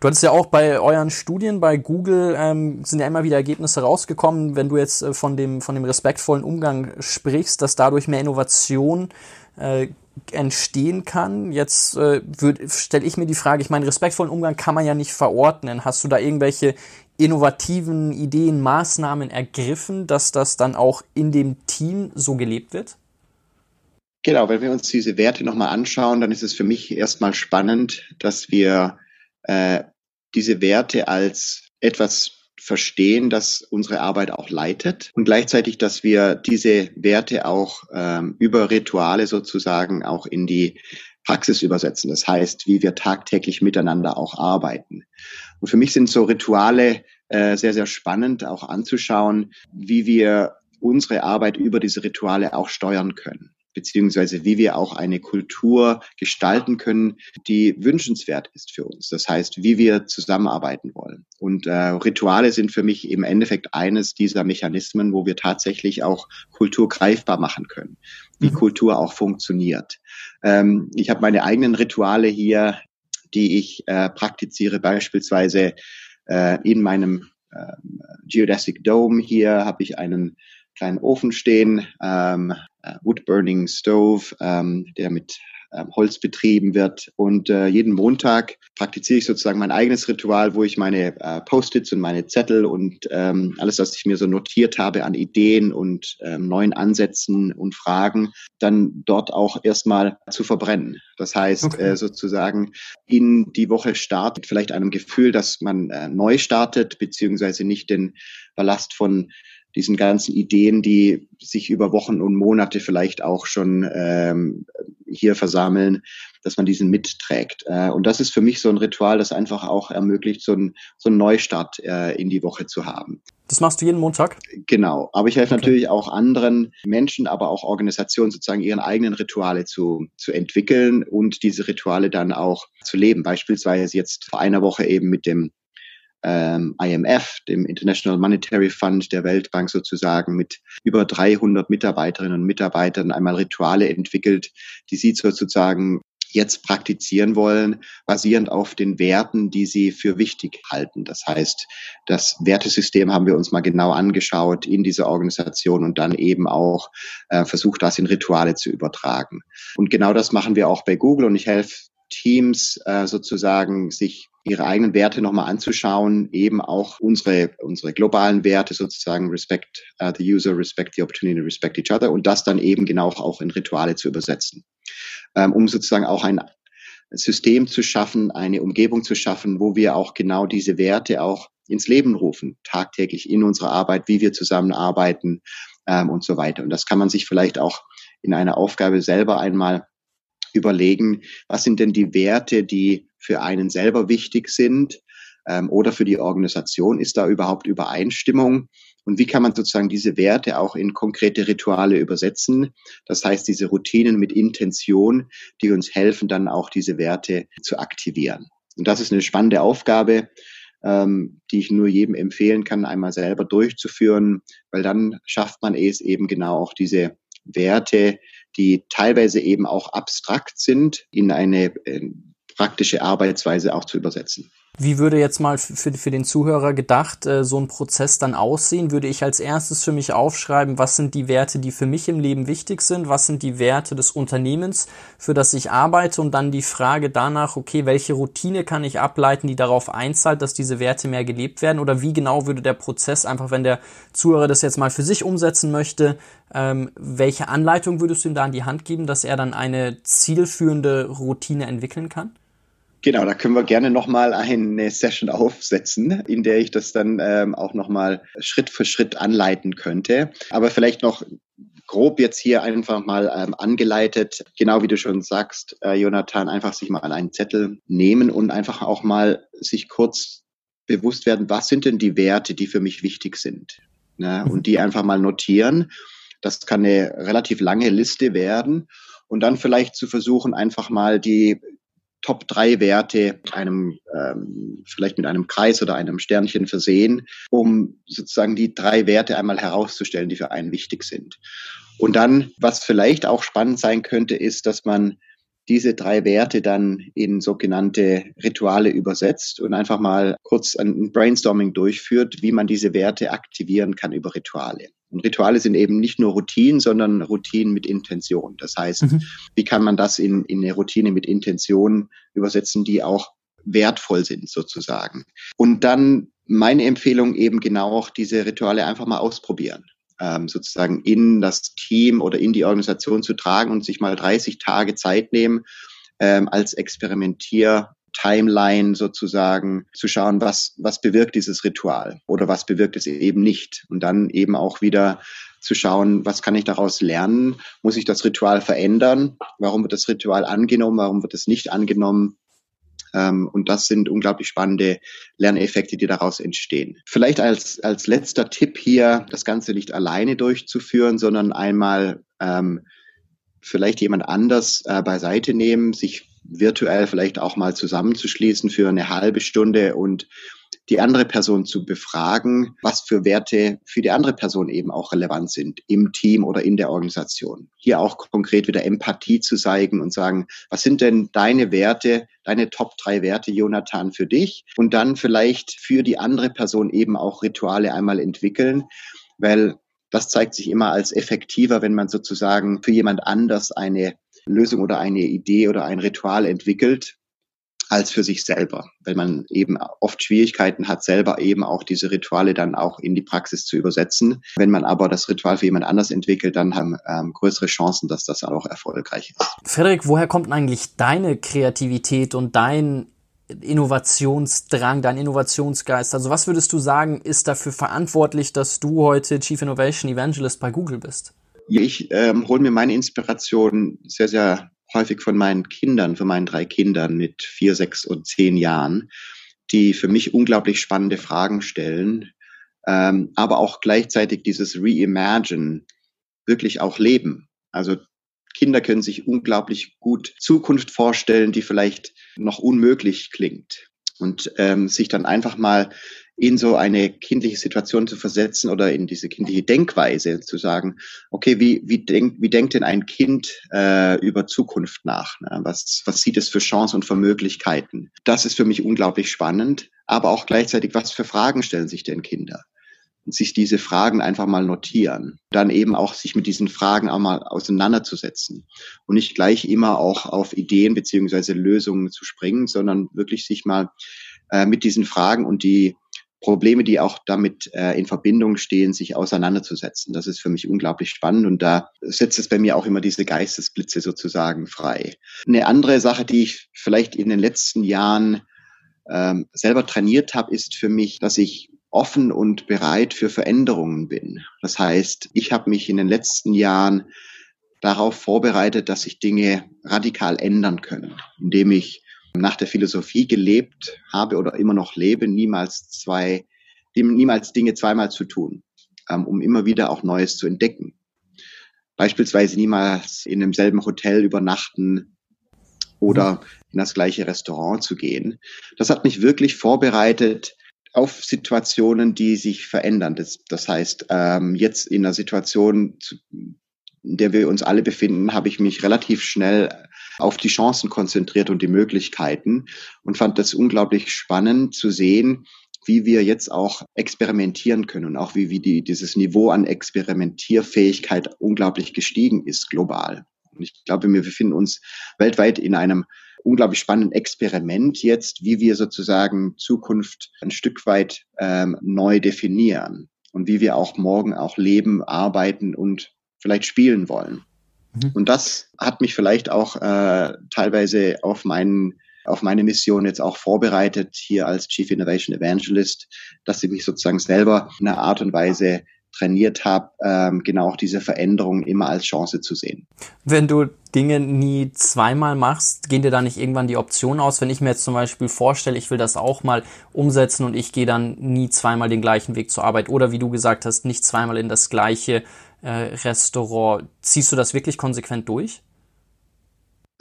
Du hattest ja auch bei euren Studien bei Google ähm, sind ja immer wieder Ergebnisse rausgekommen, wenn du jetzt äh, von dem von dem respektvollen Umgang sprichst, dass dadurch mehr Innovation äh, entstehen kann. Jetzt äh, stelle ich mir die Frage, ich meine, respektvollen Umgang kann man ja nicht verordnen. Hast du da irgendwelche innovativen Ideen, Maßnahmen ergriffen, dass das dann auch in dem Team so gelebt wird? Genau, wenn wir uns diese Werte nochmal anschauen, dann ist es für mich erstmal spannend, dass wir äh, diese Werte als etwas verstehen, das unsere Arbeit auch leitet und gleichzeitig, dass wir diese Werte auch ähm, über Rituale sozusagen auch in die Praxis übersetzen. Das heißt, wie wir tagtäglich miteinander auch arbeiten. Und für mich sind so Rituale äh, sehr, sehr spannend auch anzuschauen, wie wir unsere Arbeit über diese Rituale auch steuern können. Beziehungsweise wie wir auch eine Kultur gestalten können, die wünschenswert ist für uns. Das heißt, wie wir zusammenarbeiten wollen. Und äh, Rituale sind für mich im Endeffekt eines dieser Mechanismen, wo wir tatsächlich auch Kultur greifbar machen können, wie mhm. Kultur auch funktioniert. Ähm, ich habe meine eigenen Rituale hier, die ich äh, praktiziere, beispielsweise äh, in meinem äh, Geodesic Dome hier habe ich einen kleinen Ofen stehen, ähm, äh, Wood Burning Stove, ähm, der mit ähm, Holz betrieben wird. Und äh, jeden Montag praktiziere ich sozusagen mein eigenes Ritual, wo ich meine äh, Post-its und meine Zettel und ähm, alles, was ich mir so notiert habe an Ideen und ähm, neuen Ansätzen und Fragen, dann dort auch erstmal zu verbrennen. Das heißt, okay. äh, sozusagen in die Woche startet, vielleicht einem Gefühl, dass man äh, neu startet, beziehungsweise nicht den Ballast von diesen ganzen Ideen, die sich über Wochen und Monate vielleicht auch schon ähm, hier versammeln, dass man diesen mitträgt. Äh, und das ist für mich so ein Ritual, das einfach auch ermöglicht, so, ein, so einen Neustart äh, in die Woche zu haben. Das machst du jeden Montag? Genau. Aber ich helfe okay. natürlich auch anderen Menschen, aber auch Organisationen sozusagen ihren eigenen Rituale zu, zu entwickeln und diese Rituale dann auch zu leben. Beispielsweise jetzt vor einer Woche eben mit dem ähm, IMF, dem International Monetary Fund der Weltbank sozusagen, mit über 300 Mitarbeiterinnen und Mitarbeitern einmal Rituale entwickelt, die sie sozusagen jetzt praktizieren wollen, basierend auf den Werten, die sie für wichtig halten. Das heißt, das Wertesystem haben wir uns mal genau angeschaut in dieser Organisation und dann eben auch äh, versucht, das in Rituale zu übertragen. Und genau das machen wir auch bei Google und ich helfe Teams äh, sozusagen sich ihre eigenen Werte nochmal anzuschauen, eben auch unsere, unsere globalen Werte sozusagen, respect uh, the user, respect the opportunity, respect each other und das dann eben genau auch in Rituale zu übersetzen, ähm, um sozusagen auch ein System zu schaffen, eine Umgebung zu schaffen, wo wir auch genau diese Werte auch ins Leben rufen, tagtäglich in unserer Arbeit, wie wir zusammenarbeiten ähm, und so weiter. Und das kann man sich vielleicht auch in einer Aufgabe selber einmal überlegen, was sind denn die Werte, die für einen selber wichtig sind ähm, oder für die Organisation? Ist da überhaupt Übereinstimmung? Und wie kann man sozusagen diese Werte auch in konkrete Rituale übersetzen? Das heißt, diese Routinen mit Intention, die uns helfen, dann auch diese Werte zu aktivieren. Und das ist eine spannende Aufgabe, ähm, die ich nur jedem empfehlen kann, einmal selber durchzuführen, weil dann schafft man es eben genau auch diese Werte, die teilweise eben auch abstrakt sind, in eine äh, praktische Arbeitsweise auch zu übersetzen. Wie würde jetzt mal für, für den Zuhörer gedacht äh, so ein Prozess dann aussehen? Würde ich als erstes für mich aufschreiben, was sind die Werte, die für mich im Leben wichtig sind? Was sind die Werte des Unternehmens, für das ich arbeite? Und dann die Frage danach, okay, welche Routine kann ich ableiten, die darauf einzahlt, dass diese Werte mehr gelebt werden? Oder wie genau würde der Prozess einfach, wenn der Zuhörer das jetzt mal für sich umsetzen möchte, ähm, welche Anleitung würdest du ihm da an die Hand geben, dass er dann eine zielführende Routine entwickeln kann? Genau, da können wir gerne nochmal eine Session aufsetzen, in der ich das dann ähm, auch nochmal Schritt für Schritt anleiten könnte. Aber vielleicht noch grob jetzt hier einfach mal ähm, angeleitet, genau wie du schon sagst, äh, Jonathan, einfach sich mal einen Zettel nehmen und einfach auch mal sich kurz bewusst werden, was sind denn die Werte, die für mich wichtig sind. Ne? Und die einfach mal notieren. Das kann eine relativ lange Liste werden und dann vielleicht zu versuchen, einfach mal die Top drei Werte einem ähm, vielleicht mit einem Kreis oder einem Sternchen versehen, um sozusagen die drei Werte einmal herauszustellen, die für einen wichtig sind. Und dann, was vielleicht auch spannend sein könnte, ist, dass man diese drei Werte dann in sogenannte Rituale übersetzt und einfach mal kurz ein Brainstorming durchführt, wie man diese Werte aktivieren kann über Rituale. Und Rituale sind eben nicht nur Routinen, sondern Routinen mit Intention. Das heißt, mhm. wie kann man das in, in eine Routine mit Intention übersetzen, die auch wertvoll sind sozusagen. Und dann meine Empfehlung eben genau auch diese Rituale einfach mal ausprobieren ähm, sozusagen in das Team oder in die Organisation zu tragen und sich mal 30 Tage Zeit nehmen, ähm, als Experimentier Timeline sozusagen zu schauen, was, was bewirkt dieses Ritual oder was bewirkt es eben nicht. Und dann eben auch wieder zu schauen, was kann ich daraus lernen? Muss ich das Ritual verändern? Warum wird das Ritual angenommen? Warum wird es nicht angenommen? Ähm, und das sind unglaublich spannende Lerneffekte, die daraus entstehen. Vielleicht als, als letzter Tipp hier, das Ganze nicht alleine durchzuführen, sondern einmal ähm, vielleicht jemand anders äh, beiseite nehmen, sich virtuell vielleicht auch mal zusammenzuschließen für eine halbe Stunde und die andere Person zu befragen, was für Werte für die andere Person eben auch relevant sind im Team oder in der Organisation. Hier auch konkret wieder Empathie zu zeigen und sagen, was sind denn deine Werte, deine Top drei Werte, Jonathan, für dich? Und dann vielleicht für die andere Person eben auch Rituale einmal entwickeln, weil das zeigt sich immer als effektiver, wenn man sozusagen für jemand anders eine Lösung oder eine Idee oder ein Ritual entwickelt, als für sich selber, weil man eben oft Schwierigkeiten hat, selber eben auch diese Rituale dann auch in die Praxis zu übersetzen. Wenn man aber das Ritual für jemand anders entwickelt, dann haben ähm, größere Chancen, dass das auch erfolgreich ist. Frederik, woher kommt eigentlich deine Kreativität und dein Innovationsdrang, dein Innovationsgeist? Also was würdest du sagen, ist dafür verantwortlich, dass du heute Chief Innovation Evangelist bei Google bist? Ich ähm, hole mir meine Inspiration sehr, sehr häufig von meinen Kindern, von meinen drei Kindern mit vier, sechs und zehn Jahren, die für mich unglaublich spannende Fragen stellen, ähm, aber auch gleichzeitig dieses Reimagine wirklich auch leben. Also Kinder können sich unglaublich gut Zukunft vorstellen, die vielleicht noch unmöglich klingt. Und ähm, sich dann einfach mal in so eine kindliche Situation zu versetzen oder in diese kindliche Denkweise zu sagen, okay, wie, wie, denk, wie denkt denn ein Kind äh, über Zukunft nach? Ne? Was, was sieht es für Chancen und für Möglichkeiten? Das ist für mich unglaublich spannend, aber auch gleichzeitig, was für Fragen stellen sich denn Kinder? Und sich diese Fragen einfach mal notieren. Dann eben auch sich mit diesen Fragen auch mal auseinanderzusetzen. Und nicht gleich immer auch auf Ideen beziehungsweise Lösungen zu springen, sondern wirklich sich mal äh, mit diesen Fragen und die Probleme, die auch damit äh, in Verbindung stehen, sich auseinanderzusetzen. Das ist für mich unglaublich spannend und da setzt es bei mir auch immer diese Geistesblitze sozusagen frei. Eine andere Sache, die ich vielleicht in den letzten Jahren ähm, selber trainiert habe, ist für mich, dass ich offen und bereit für Veränderungen bin. Das heißt, ich habe mich in den letzten Jahren darauf vorbereitet, dass sich Dinge radikal ändern können, indem ich nach der Philosophie gelebt habe oder immer noch lebe, niemals zwei, niemals Dinge zweimal zu tun, ähm, um immer wieder auch Neues zu entdecken. Beispielsweise niemals in demselben Hotel übernachten oder in das gleiche Restaurant zu gehen. Das hat mich wirklich vorbereitet auf Situationen, die sich verändern. Das, das heißt, ähm, jetzt in einer Situation, in der wir uns alle befinden, habe ich mich relativ schnell auf die Chancen konzentriert und die Möglichkeiten und fand das unglaublich spannend zu sehen, wie wir jetzt auch experimentieren können und auch wie, wie die, dieses Niveau an Experimentierfähigkeit unglaublich gestiegen ist global. Und ich glaube, wir befinden uns weltweit in einem unglaublich spannenden Experiment jetzt, wie wir sozusagen Zukunft ein Stück weit ähm, neu definieren und wie wir auch morgen auch leben, arbeiten und vielleicht spielen wollen. Mhm. Und das hat mich vielleicht auch äh, teilweise auf meinen auf meine Mission jetzt auch vorbereitet hier als Chief Innovation Evangelist, dass ich mich sozusagen selber in einer Art und Weise trainiert habe, ähm, genau auch diese Veränderung immer als Chance zu sehen. Wenn du Dinge nie zweimal machst, gehen dir da nicht irgendwann die Optionen aus? Wenn ich mir jetzt zum Beispiel vorstelle, ich will das auch mal umsetzen und ich gehe dann nie zweimal den gleichen Weg zur Arbeit oder wie du gesagt hast, nicht zweimal in das gleiche äh, Restaurant. Ziehst du das wirklich konsequent durch?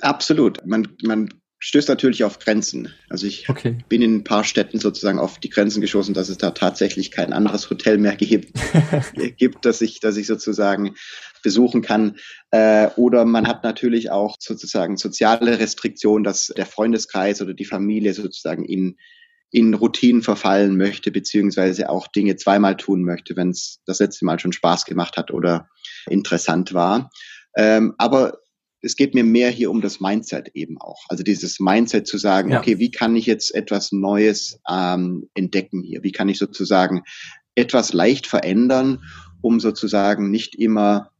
Absolut. Man, man stößt natürlich auf Grenzen. Also ich okay. bin in ein paar Städten sozusagen auf die Grenzen geschossen, dass es da tatsächlich kein anderes Hotel mehr gibt, *laughs* gibt dass ich, dass ich sozusagen besuchen kann. Äh, oder man hat natürlich auch sozusagen soziale Restriktionen, dass der Freundeskreis oder die Familie sozusagen in in Routinen verfallen möchte, beziehungsweise auch Dinge zweimal tun möchte, wenn es das letzte Mal schon Spaß gemacht hat oder interessant war. Ähm, aber es geht mir mehr hier um das Mindset eben auch. Also dieses Mindset zu sagen, ja. okay, wie kann ich jetzt etwas Neues ähm, entdecken hier? Wie kann ich sozusagen etwas leicht verändern, um sozusagen nicht immer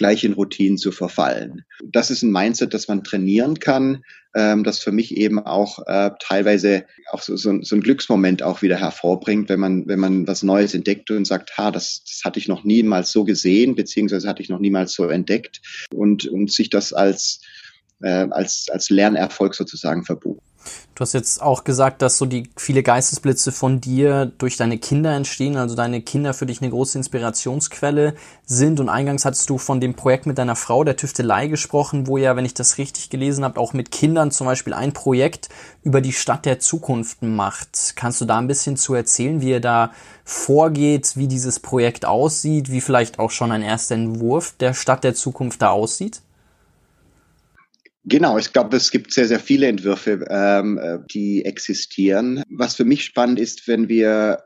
gleich in Routinen zu verfallen. Das ist ein Mindset, das man trainieren kann, ähm, das für mich eben auch äh, teilweise auch so, so, so ein Glücksmoment auch wieder hervorbringt, wenn man, wenn man was Neues entdeckt und sagt, ha, das, das hatte ich noch niemals so gesehen, beziehungsweise hatte ich noch niemals so entdeckt und, und sich das als, äh, als, als Lernerfolg sozusagen verbucht. Du hast jetzt auch gesagt, dass so die viele Geistesblitze von dir durch deine Kinder entstehen, also deine Kinder für dich eine große Inspirationsquelle sind. Und eingangs hattest du von dem Projekt mit deiner Frau, der Tüftelei, gesprochen, wo ja, wenn ich das richtig gelesen habe, auch mit Kindern zum Beispiel ein Projekt über die Stadt der Zukunft macht. Kannst du da ein bisschen zu erzählen, wie ihr da vorgeht, wie dieses Projekt aussieht, wie vielleicht auch schon ein erster Entwurf der Stadt der Zukunft da aussieht? Genau, ich glaube, es gibt sehr, sehr viele Entwürfe, ähm, äh, die existieren. Was für mich spannend ist, wenn wir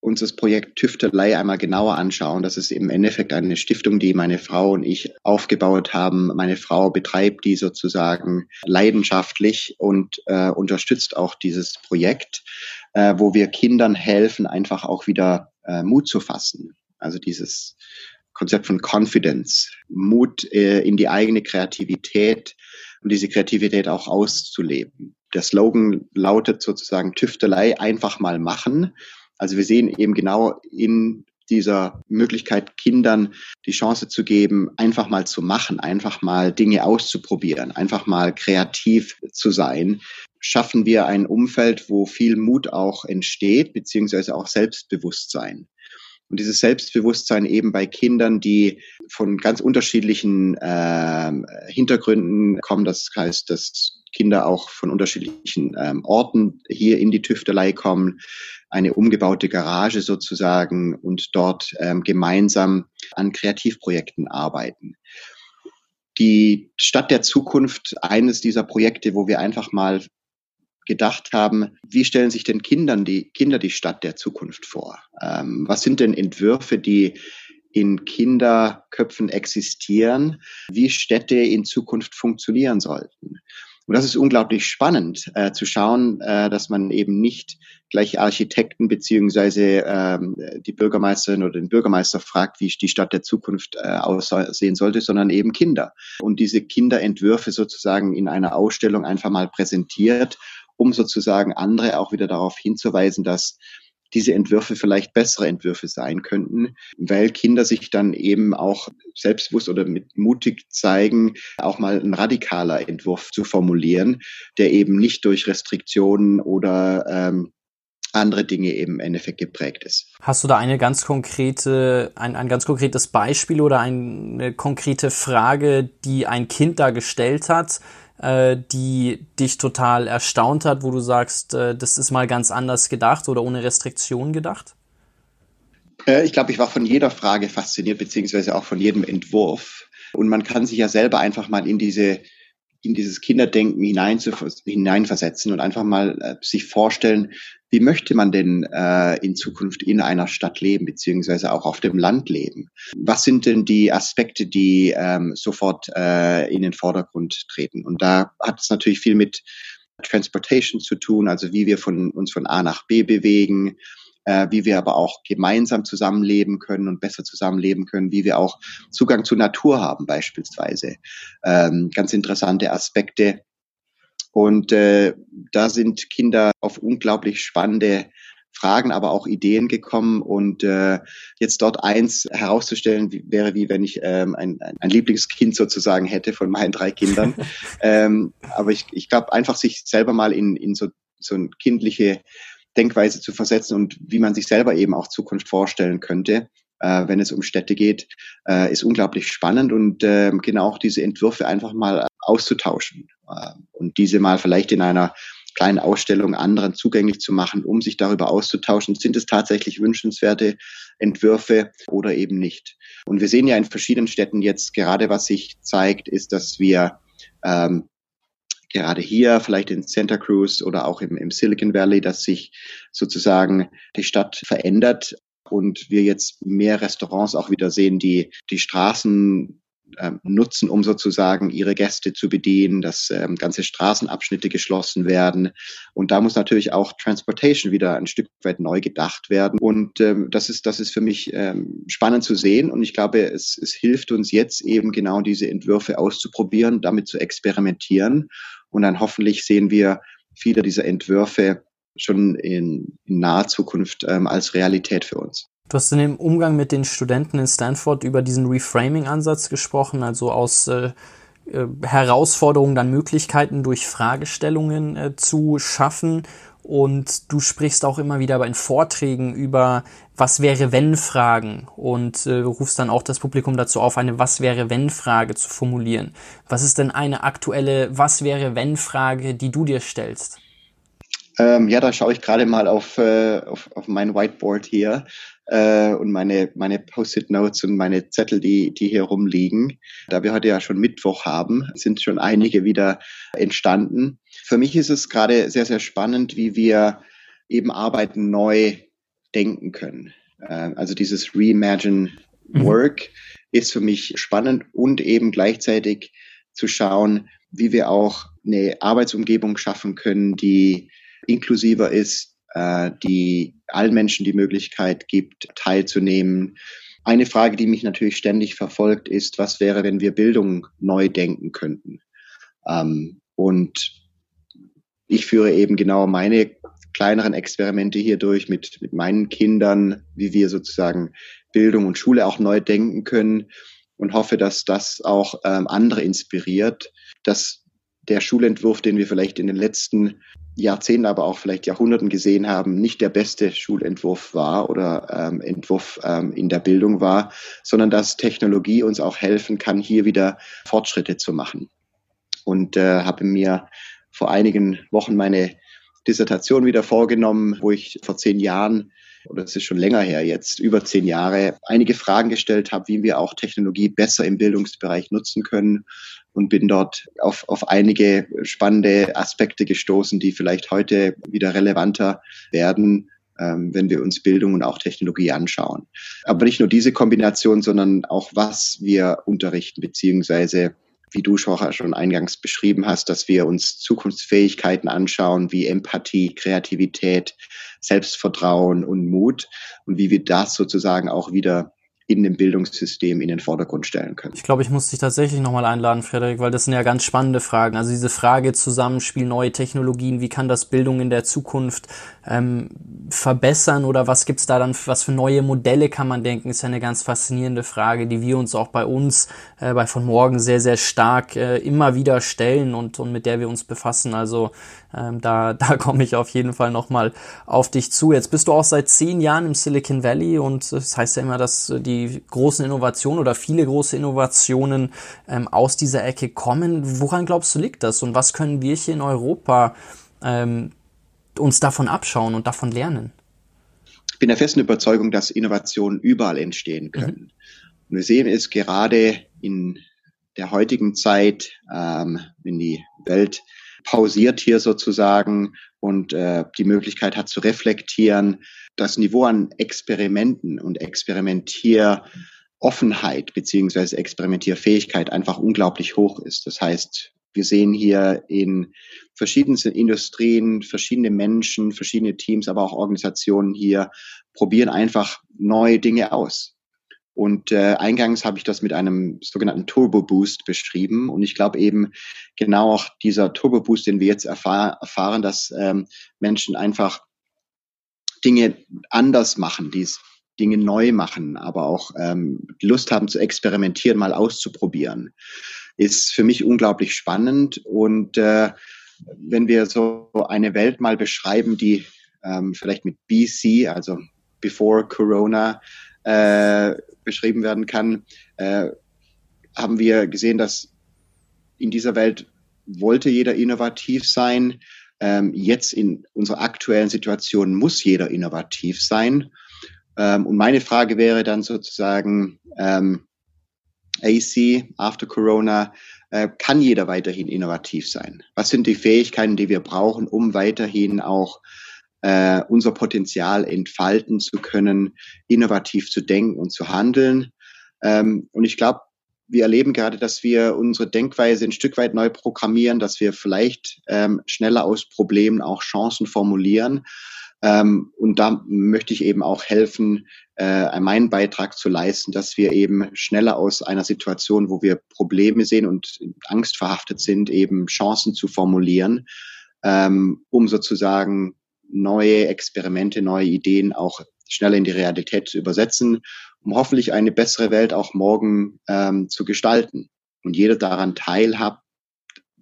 uns das Projekt Tüftelei einmal genauer anschauen. Das ist im Endeffekt eine Stiftung, die meine Frau und ich aufgebaut haben. Meine Frau betreibt die sozusagen leidenschaftlich und äh, unterstützt auch dieses Projekt, äh, wo wir Kindern helfen, einfach auch wieder äh, Mut zu fassen. Also dieses Konzept von Confidence, Mut äh, in die eigene Kreativität und diese Kreativität auch auszuleben. Der Slogan lautet sozusagen Tüftelei einfach mal machen. Also wir sehen eben genau in dieser Möglichkeit, Kindern die Chance zu geben, einfach mal zu machen, einfach mal Dinge auszuprobieren, einfach mal kreativ zu sein, schaffen wir ein Umfeld, wo viel Mut auch entsteht, beziehungsweise auch Selbstbewusstsein. Und dieses Selbstbewusstsein eben bei Kindern, die von ganz unterschiedlichen äh, Hintergründen kommen, das heißt, dass Kinder auch von unterschiedlichen ähm, Orten hier in die Tüftelei kommen, eine umgebaute Garage sozusagen und dort ähm, gemeinsam an Kreativprojekten arbeiten. Die Stadt der Zukunft, eines dieser Projekte, wo wir einfach mal gedacht haben, wie stellen sich denn Kindern die, Kinder die Stadt der Zukunft vor? Ähm, was sind denn Entwürfe, die in Kinderköpfen existieren, wie Städte in Zukunft funktionieren sollten? Und das ist unglaublich spannend äh, zu schauen, äh, dass man eben nicht gleich Architekten beziehungsweise ähm, die Bürgermeisterin oder den Bürgermeister fragt, wie die Stadt der Zukunft äh, aussehen sollte, sondern eben Kinder. Und diese Kinderentwürfe sozusagen in einer Ausstellung einfach mal präsentiert um sozusagen andere auch wieder darauf hinzuweisen, dass diese Entwürfe vielleicht bessere Entwürfe sein könnten, weil Kinder sich dann eben auch selbstbewusst oder mit mutig zeigen, auch mal ein radikaler Entwurf zu formulieren, der eben nicht durch Restriktionen oder ähm, andere Dinge eben im Endeffekt geprägt ist. Hast du da eine ganz konkrete, ein, ein ganz konkretes Beispiel oder eine konkrete Frage, die ein Kind da gestellt hat, äh, die dich total erstaunt hat, wo du sagst, äh, das ist mal ganz anders gedacht oder ohne Restriktion gedacht? Äh, ich glaube, ich war von jeder Frage fasziniert, beziehungsweise auch von jedem Entwurf. Und man kann sich ja selber einfach mal in diese in dieses Kinderdenken hineinversetzen und einfach mal äh, sich vorstellen, wie möchte man denn äh, in Zukunft in einer Stadt leben, beziehungsweise auch auf dem Land leben? Was sind denn die Aspekte, die ähm, sofort äh, in den Vordergrund treten? Und da hat es natürlich viel mit Transportation zu tun, also wie wir von, uns von A nach B bewegen, äh, wie wir aber auch gemeinsam zusammenleben können und besser zusammenleben können, wie wir auch Zugang zur Natur haben beispielsweise. Ähm, ganz interessante Aspekte. Und äh, da sind Kinder auf unglaublich spannende Fragen, aber auch Ideen gekommen. Und äh, jetzt dort eins herauszustellen, wie, wäre wie wenn ich ähm, ein, ein Lieblingskind sozusagen hätte von meinen drei Kindern. *laughs* ähm, aber ich, ich glaube, einfach sich selber mal in, in so, so ein kindliche Denkweise zu versetzen und wie man sich selber eben auch Zukunft vorstellen könnte, äh, wenn es um Städte geht, äh, ist unglaublich spannend und äh, genau auch diese Entwürfe einfach mal auszutauschen äh, und diese mal vielleicht in einer kleinen Ausstellung anderen zugänglich zu machen, um sich darüber auszutauschen, sind es tatsächlich wünschenswerte Entwürfe oder eben nicht. Und wir sehen ja in verschiedenen Städten jetzt gerade, was sich zeigt, ist, dass wir ähm, gerade hier, vielleicht in Santa Cruz oder auch im, im Silicon Valley, dass sich sozusagen die Stadt verändert und wir jetzt mehr Restaurants auch wieder sehen, die die Straßen ähm, nutzen, um sozusagen ihre Gäste zu bedienen, dass ähm, ganze Straßenabschnitte geschlossen werden. Und da muss natürlich auch Transportation wieder ein Stück weit neu gedacht werden. Und ähm, das ist, das ist für mich ähm, spannend zu sehen. Und ich glaube, es, es hilft uns jetzt eben genau diese Entwürfe auszuprobieren, damit zu experimentieren und dann hoffentlich sehen wir viele dieser Entwürfe schon in, in naher Zukunft ähm, als Realität für uns. Du hast in dem Umgang mit den Studenten in Stanford über diesen Reframing-Ansatz gesprochen, also aus äh, äh, Herausforderungen dann Möglichkeiten durch Fragestellungen äh, zu schaffen. Und du sprichst auch immer wieder in Vorträgen über Was wäre wenn Fragen und äh, rufst dann auch das Publikum dazu auf, eine Was wäre wenn Frage zu formulieren. Was ist denn eine aktuelle Was wäre wenn Frage, die du dir stellst? Ähm, ja, da schaue ich gerade mal auf, äh, auf, auf mein Whiteboard hier äh, und meine, meine Post-it-Notes und meine Zettel, die, die hier rumliegen. Da wir heute ja schon Mittwoch haben, sind schon einige wieder entstanden. Für mich ist es gerade sehr, sehr spannend, wie wir eben Arbeiten neu denken können. Äh, also dieses Reimagine mhm. Work mhm. ist für mich spannend und eben gleichzeitig zu schauen, wie wir auch eine Arbeitsumgebung schaffen können, die inklusiver ist, äh, die allen Menschen die Möglichkeit gibt, teilzunehmen. Eine Frage, die mich natürlich ständig verfolgt, ist, was wäre, wenn wir Bildung neu denken könnten? Ähm, und ich führe eben genau meine kleineren Experimente hier durch mit, mit meinen Kindern, wie wir sozusagen Bildung und Schule auch neu denken können und hoffe, dass das auch ähm, andere inspiriert, dass der Schulentwurf, den wir vielleicht in den letzten Jahrzehnten, aber auch vielleicht Jahrhunderten gesehen haben, nicht der beste Schulentwurf war oder ähm, Entwurf ähm, in der Bildung war, sondern dass Technologie uns auch helfen kann, hier wieder Fortschritte zu machen. Und äh, habe mir vor einigen Wochen meine Dissertation wieder vorgenommen, wo ich vor zehn Jahren oder es ist schon länger her jetzt, über zehn Jahre, einige Fragen gestellt habe, wie wir auch Technologie besser im Bildungsbereich nutzen können und bin dort auf, auf einige spannende Aspekte gestoßen, die vielleicht heute wieder relevanter werden, ähm, wenn wir uns Bildung und auch Technologie anschauen. Aber nicht nur diese Kombination, sondern auch was wir unterrichten, beziehungsweise wie du schon eingangs beschrieben hast, dass wir uns Zukunftsfähigkeiten anschauen, wie Empathie, Kreativität, Selbstvertrauen und Mut und wie wir das sozusagen auch wieder in dem Bildungssystem in den Vordergrund stellen können. Ich glaube, ich muss dich tatsächlich nochmal einladen, Frederik, weil das sind ja ganz spannende Fragen. Also diese Frage Zusammenspiel, neue Technologien, wie kann das Bildung in der Zukunft ähm, verbessern oder was gibt's da dann, was für neue Modelle kann man denken, ist ja eine ganz faszinierende Frage, die wir uns auch bei uns, äh, bei von morgen sehr, sehr stark äh, immer wieder stellen und, und mit der wir uns befassen. Also ähm, da, *laughs* da komme ich auf jeden Fall nochmal auf dich zu. Jetzt bist du auch seit zehn Jahren im Silicon Valley und das heißt ja immer, dass die großen Innovationen oder viele große Innovationen ähm, aus dieser Ecke kommen. Woran glaubst du liegt das und was können wir hier in Europa ähm, uns davon abschauen und davon lernen? Ich bin der festen Überzeugung, dass Innovationen überall entstehen mhm. können. Mhm. Und wir sehen es gerade in der heutigen Zeit, ähm, wenn die Welt pausiert hier sozusagen und äh, die Möglichkeit hat zu reflektieren. Das Niveau an Experimenten und Experimentieroffenheit beziehungsweise Experimentierfähigkeit einfach unglaublich hoch ist. Das heißt, wir sehen hier in verschiedensten Industrien, verschiedene Menschen, verschiedene Teams, aber auch Organisationen hier probieren einfach neue Dinge aus. Und äh, eingangs habe ich das mit einem sogenannten Turbo Boost beschrieben. Und ich glaube eben genau auch dieser Turbo Boost, den wir jetzt erfahr erfahren, dass ähm, Menschen einfach Dinge anders machen, dies Dinge neu machen, aber auch ähm, Lust haben zu experimentieren, mal auszuprobieren, ist für mich unglaublich spannend. Und äh, wenn wir so eine Welt mal beschreiben, die ähm, vielleicht mit BC, also Before Corona, äh, beschrieben werden kann, äh, haben wir gesehen, dass in dieser Welt wollte jeder innovativ sein. Ähm, jetzt in unserer aktuellen Situation muss jeder innovativ sein. Ähm, und meine Frage wäre dann sozusagen, ähm, AC, after Corona, äh, kann jeder weiterhin innovativ sein? Was sind die Fähigkeiten, die wir brauchen, um weiterhin auch äh, unser Potenzial entfalten zu können, innovativ zu denken und zu handeln. Ähm, und ich glaube, wir erleben gerade, dass wir unsere Denkweise ein Stück weit neu programmieren, dass wir vielleicht ähm, schneller aus Problemen auch Chancen formulieren. Ähm, und da möchte ich eben auch helfen, äh, meinen Beitrag zu leisten, dass wir eben schneller aus einer Situation, wo wir Probleme sehen und angstverhaftet sind, eben Chancen zu formulieren, ähm, um sozusagen neue Experimente, neue Ideen auch schnell in die Realität zu übersetzen, um hoffentlich eine bessere Welt auch morgen ähm, zu gestalten. und jeder daran teilhabt,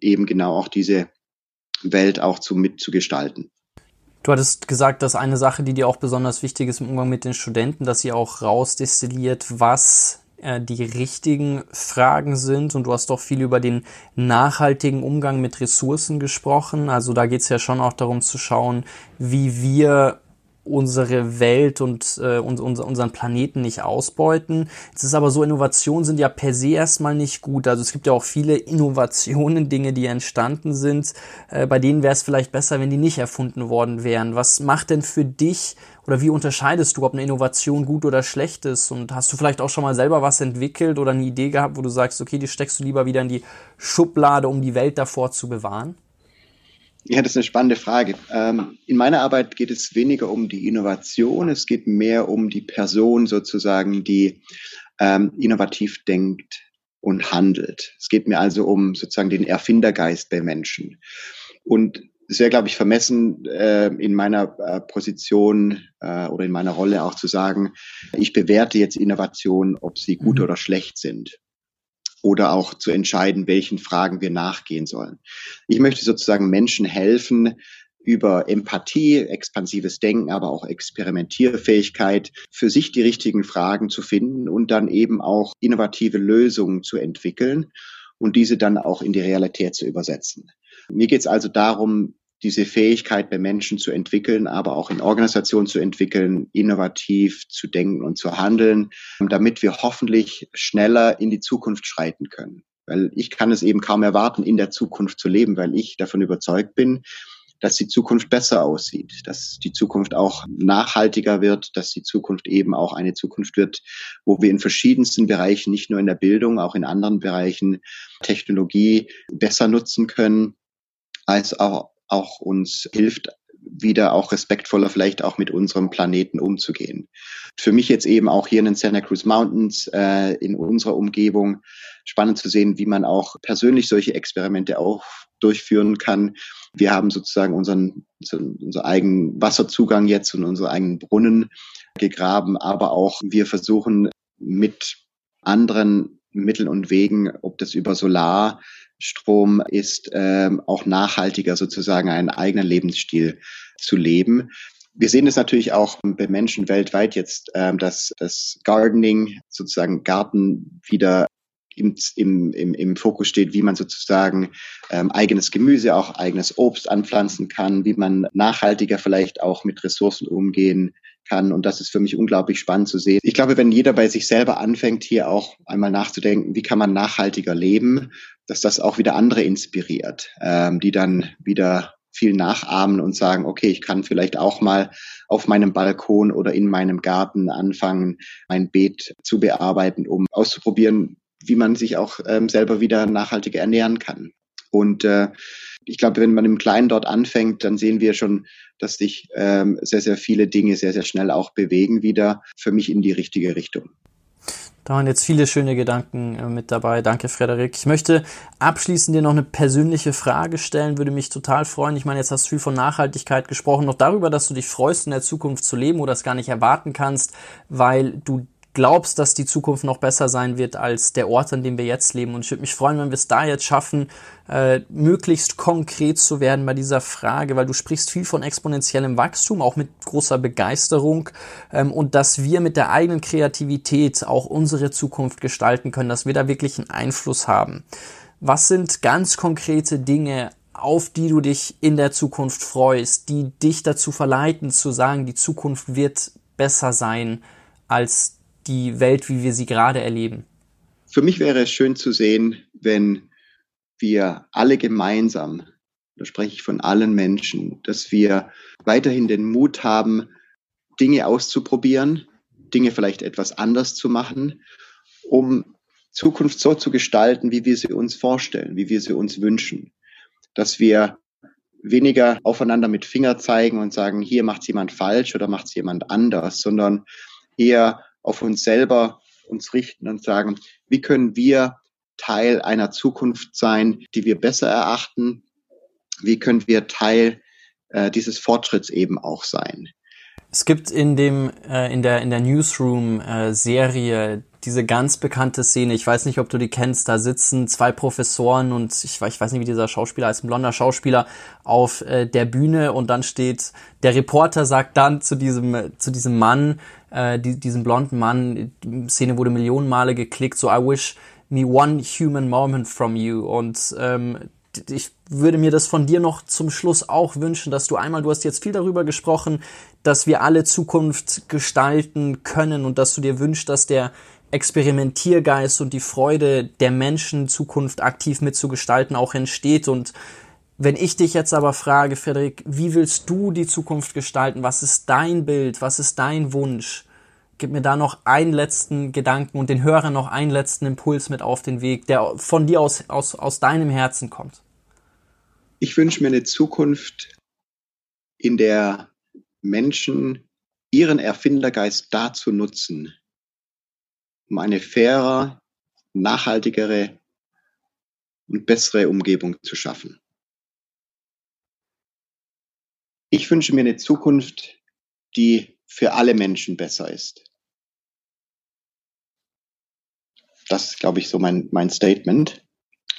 eben genau auch diese Welt auch zu mitzugestalten. Du hattest gesagt, dass eine Sache, die dir auch besonders wichtig ist im Umgang mit den Studenten, dass sie auch rausdestilliert, was die richtigen Fragen sind. Und du hast doch viel über den nachhaltigen Umgang mit Ressourcen gesprochen. Also da geht es ja schon auch darum zu schauen, wie wir unsere Welt und äh, uns, unseren Planeten nicht ausbeuten. Es ist aber so, Innovationen sind ja per se erstmal nicht gut. Also es gibt ja auch viele Innovationen, *laughs* Dinge, die entstanden sind, äh, bei denen wäre es vielleicht besser, wenn die nicht erfunden worden wären. Was macht denn für dich oder wie unterscheidest du, ob eine Innovation gut oder schlecht ist? Und hast du vielleicht auch schon mal selber was entwickelt oder eine Idee gehabt, wo du sagst, okay, die steckst du lieber wieder in die Schublade, um die Welt davor zu bewahren? Ja, das ist eine spannende Frage. Ähm, in meiner Arbeit geht es weniger um die Innovation, es geht mehr um die Person sozusagen, die ähm, innovativ denkt und handelt. Es geht mir also um sozusagen den Erfindergeist bei Menschen. Und es wäre, glaube ich, vermessen, äh, in meiner äh, Position äh, oder in meiner Rolle auch zu sagen, ich bewerte jetzt Innovationen, ob sie gut mhm. oder schlecht sind oder auch zu entscheiden, welchen Fragen wir nachgehen sollen. Ich möchte sozusagen Menschen helfen, über Empathie, expansives Denken, aber auch Experimentierfähigkeit, für sich die richtigen Fragen zu finden und dann eben auch innovative Lösungen zu entwickeln und diese dann auch in die Realität zu übersetzen. Mir geht es also darum, diese Fähigkeit bei Menschen zu entwickeln, aber auch in Organisationen zu entwickeln, innovativ zu denken und zu handeln, damit wir hoffentlich schneller in die Zukunft schreiten können. Weil ich kann es eben kaum erwarten, in der Zukunft zu leben, weil ich davon überzeugt bin, dass die Zukunft besser aussieht, dass die Zukunft auch nachhaltiger wird, dass die Zukunft eben auch eine Zukunft wird, wo wir in verschiedensten Bereichen, nicht nur in der Bildung, auch in anderen Bereichen Technologie besser nutzen können, als auch auch uns hilft, wieder auch respektvoller vielleicht auch mit unserem Planeten umzugehen. Für mich jetzt eben auch hier in den Santa Cruz Mountains äh, in unserer Umgebung spannend zu sehen, wie man auch persönlich solche Experimente auch durchführen kann. Wir haben sozusagen unseren, unseren eigenen Wasserzugang jetzt und unsere eigenen Brunnen gegraben, aber auch wir versuchen mit anderen Mitteln und Wegen, ob das über Solar Strom ist ähm, auch nachhaltiger sozusagen einen eigenen Lebensstil zu leben. Wir sehen es natürlich auch bei Menschen weltweit jetzt, ähm, dass das Gardening, sozusagen Garten wieder im, im, im, im Fokus steht, wie man sozusagen ähm, eigenes Gemüse, auch eigenes Obst anpflanzen kann, wie man nachhaltiger vielleicht auch mit Ressourcen umgehen kann. Und das ist für mich unglaublich spannend zu sehen. Ich glaube, wenn jeder bei sich selber anfängt, hier auch einmal nachzudenken, wie kann man nachhaltiger leben, dass das auch wieder andere inspiriert, ähm, die dann wieder viel nachahmen und sagen, okay, ich kann vielleicht auch mal auf meinem Balkon oder in meinem Garten anfangen, mein Beet zu bearbeiten, um auszuprobieren, wie man sich auch ähm, selber wieder nachhaltiger ernähren kann. Und äh, ich glaube, wenn man im Kleinen dort anfängt, dann sehen wir schon, dass sich ähm, sehr, sehr viele Dinge sehr, sehr schnell auch bewegen wieder für mich in die richtige Richtung. Da waren jetzt viele schöne Gedanken äh, mit dabei. Danke, Frederik. Ich möchte abschließend dir noch eine persönliche Frage stellen, würde mich total freuen. Ich meine, jetzt hast du viel von Nachhaltigkeit gesprochen, noch darüber, dass du dich freust, in der Zukunft zu leben oder es gar nicht erwarten kannst, weil du glaubst, dass die Zukunft noch besser sein wird als der Ort, an dem wir jetzt leben. Und ich würde mich freuen, wenn wir es da jetzt schaffen, äh, möglichst konkret zu werden bei dieser Frage, weil du sprichst viel von exponentiellem Wachstum, auch mit großer Begeisterung ähm, und dass wir mit der eigenen Kreativität auch unsere Zukunft gestalten können, dass wir da wirklich einen Einfluss haben. Was sind ganz konkrete Dinge, auf die du dich in der Zukunft freust, die dich dazu verleiten zu sagen, die Zukunft wird besser sein als die Welt, wie wir sie gerade erleben? Für mich wäre es schön zu sehen, wenn wir alle gemeinsam, da spreche ich von allen Menschen, dass wir weiterhin den Mut haben, Dinge auszuprobieren, Dinge vielleicht etwas anders zu machen, um Zukunft so zu gestalten, wie wir sie uns vorstellen, wie wir sie uns wünschen. Dass wir weniger aufeinander mit Finger zeigen und sagen, hier macht jemand falsch oder macht jemand anders, sondern eher auf uns selber uns richten und sagen, wie können wir Teil einer Zukunft sein, die wir besser erachten? Wie können wir Teil äh, dieses Fortschritts eben auch sein? Es gibt in dem äh, in der in der Newsroom äh, Serie diese ganz bekannte Szene, ich weiß nicht, ob du die kennst, da sitzen zwei Professoren und ich, ich weiß nicht, wie dieser Schauspieler heißt, ein blonder Schauspieler auf äh, der Bühne und dann steht, der Reporter sagt dann zu diesem, zu diesem Mann, äh, die, diesem blonden Mann, die Szene wurde Millionen Male geklickt, so I wish me one human moment from you. Und ähm, ich würde mir das von dir noch zum Schluss auch wünschen, dass du einmal, du hast jetzt viel darüber gesprochen, dass wir alle Zukunft gestalten können und dass du dir wünschst, dass der Experimentiergeist und die Freude der Menschen, Zukunft aktiv mitzugestalten, auch entsteht. Und wenn ich dich jetzt aber frage, Frederik, wie willst du die Zukunft gestalten? Was ist dein Bild? Was ist dein Wunsch? Gib mir da noch einen letzten Gedanken und den Hörern noch einen letzten Impuls mit auf den Weg, der von dir aus, aus, aus deinem Herzen kommt. Ich wünsche mir eine Zukunft, in der Menschen ihren Erfindergeist dazu nutzen, um eine fairer, nachhaltigere und bessere Umgebung zu schaffen. Ich wünsche mir eine Zukunft, die für alle Menschen besser ist. Das ist, glaube ich, so mein, mein Statement,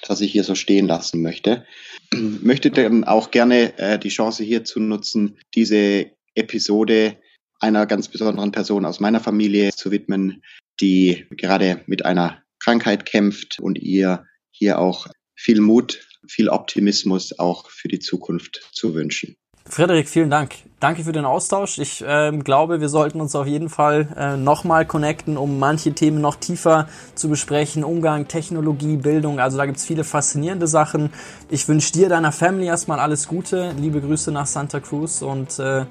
das ich hier so stehen lassen möchte. Möchte dann auch gerne äh, die Chance hier zu nutzen, diese Episode einer ganz besonderen Person aus meiner Familie zu widmen, die gerade mit einer Krankheit kämpft und ihr hier auch viel Mut, viel Optimismus auch für die Zukunft zu wünschen. Frederik, vielen Dank. Danke für den Austausch. Ich äh, glaube, wir sollten uns auf jeden Fall äh, nochmal connecten, um manche Themen noch tiefer zu besprechen. Umgang, Technologie, Bildung. Also da gibt's viele faszinierende Sachen. Ich wünsche dir, deiner Family erstmal alles Gute. Liebe Grüße nach Santa Cruz und äh,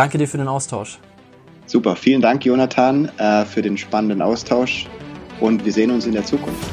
danke dir für den Austausch. Super, vielen Dank, Jonathan, äh, für den spannenden Austausch und wir sehen uns in der Zukunft.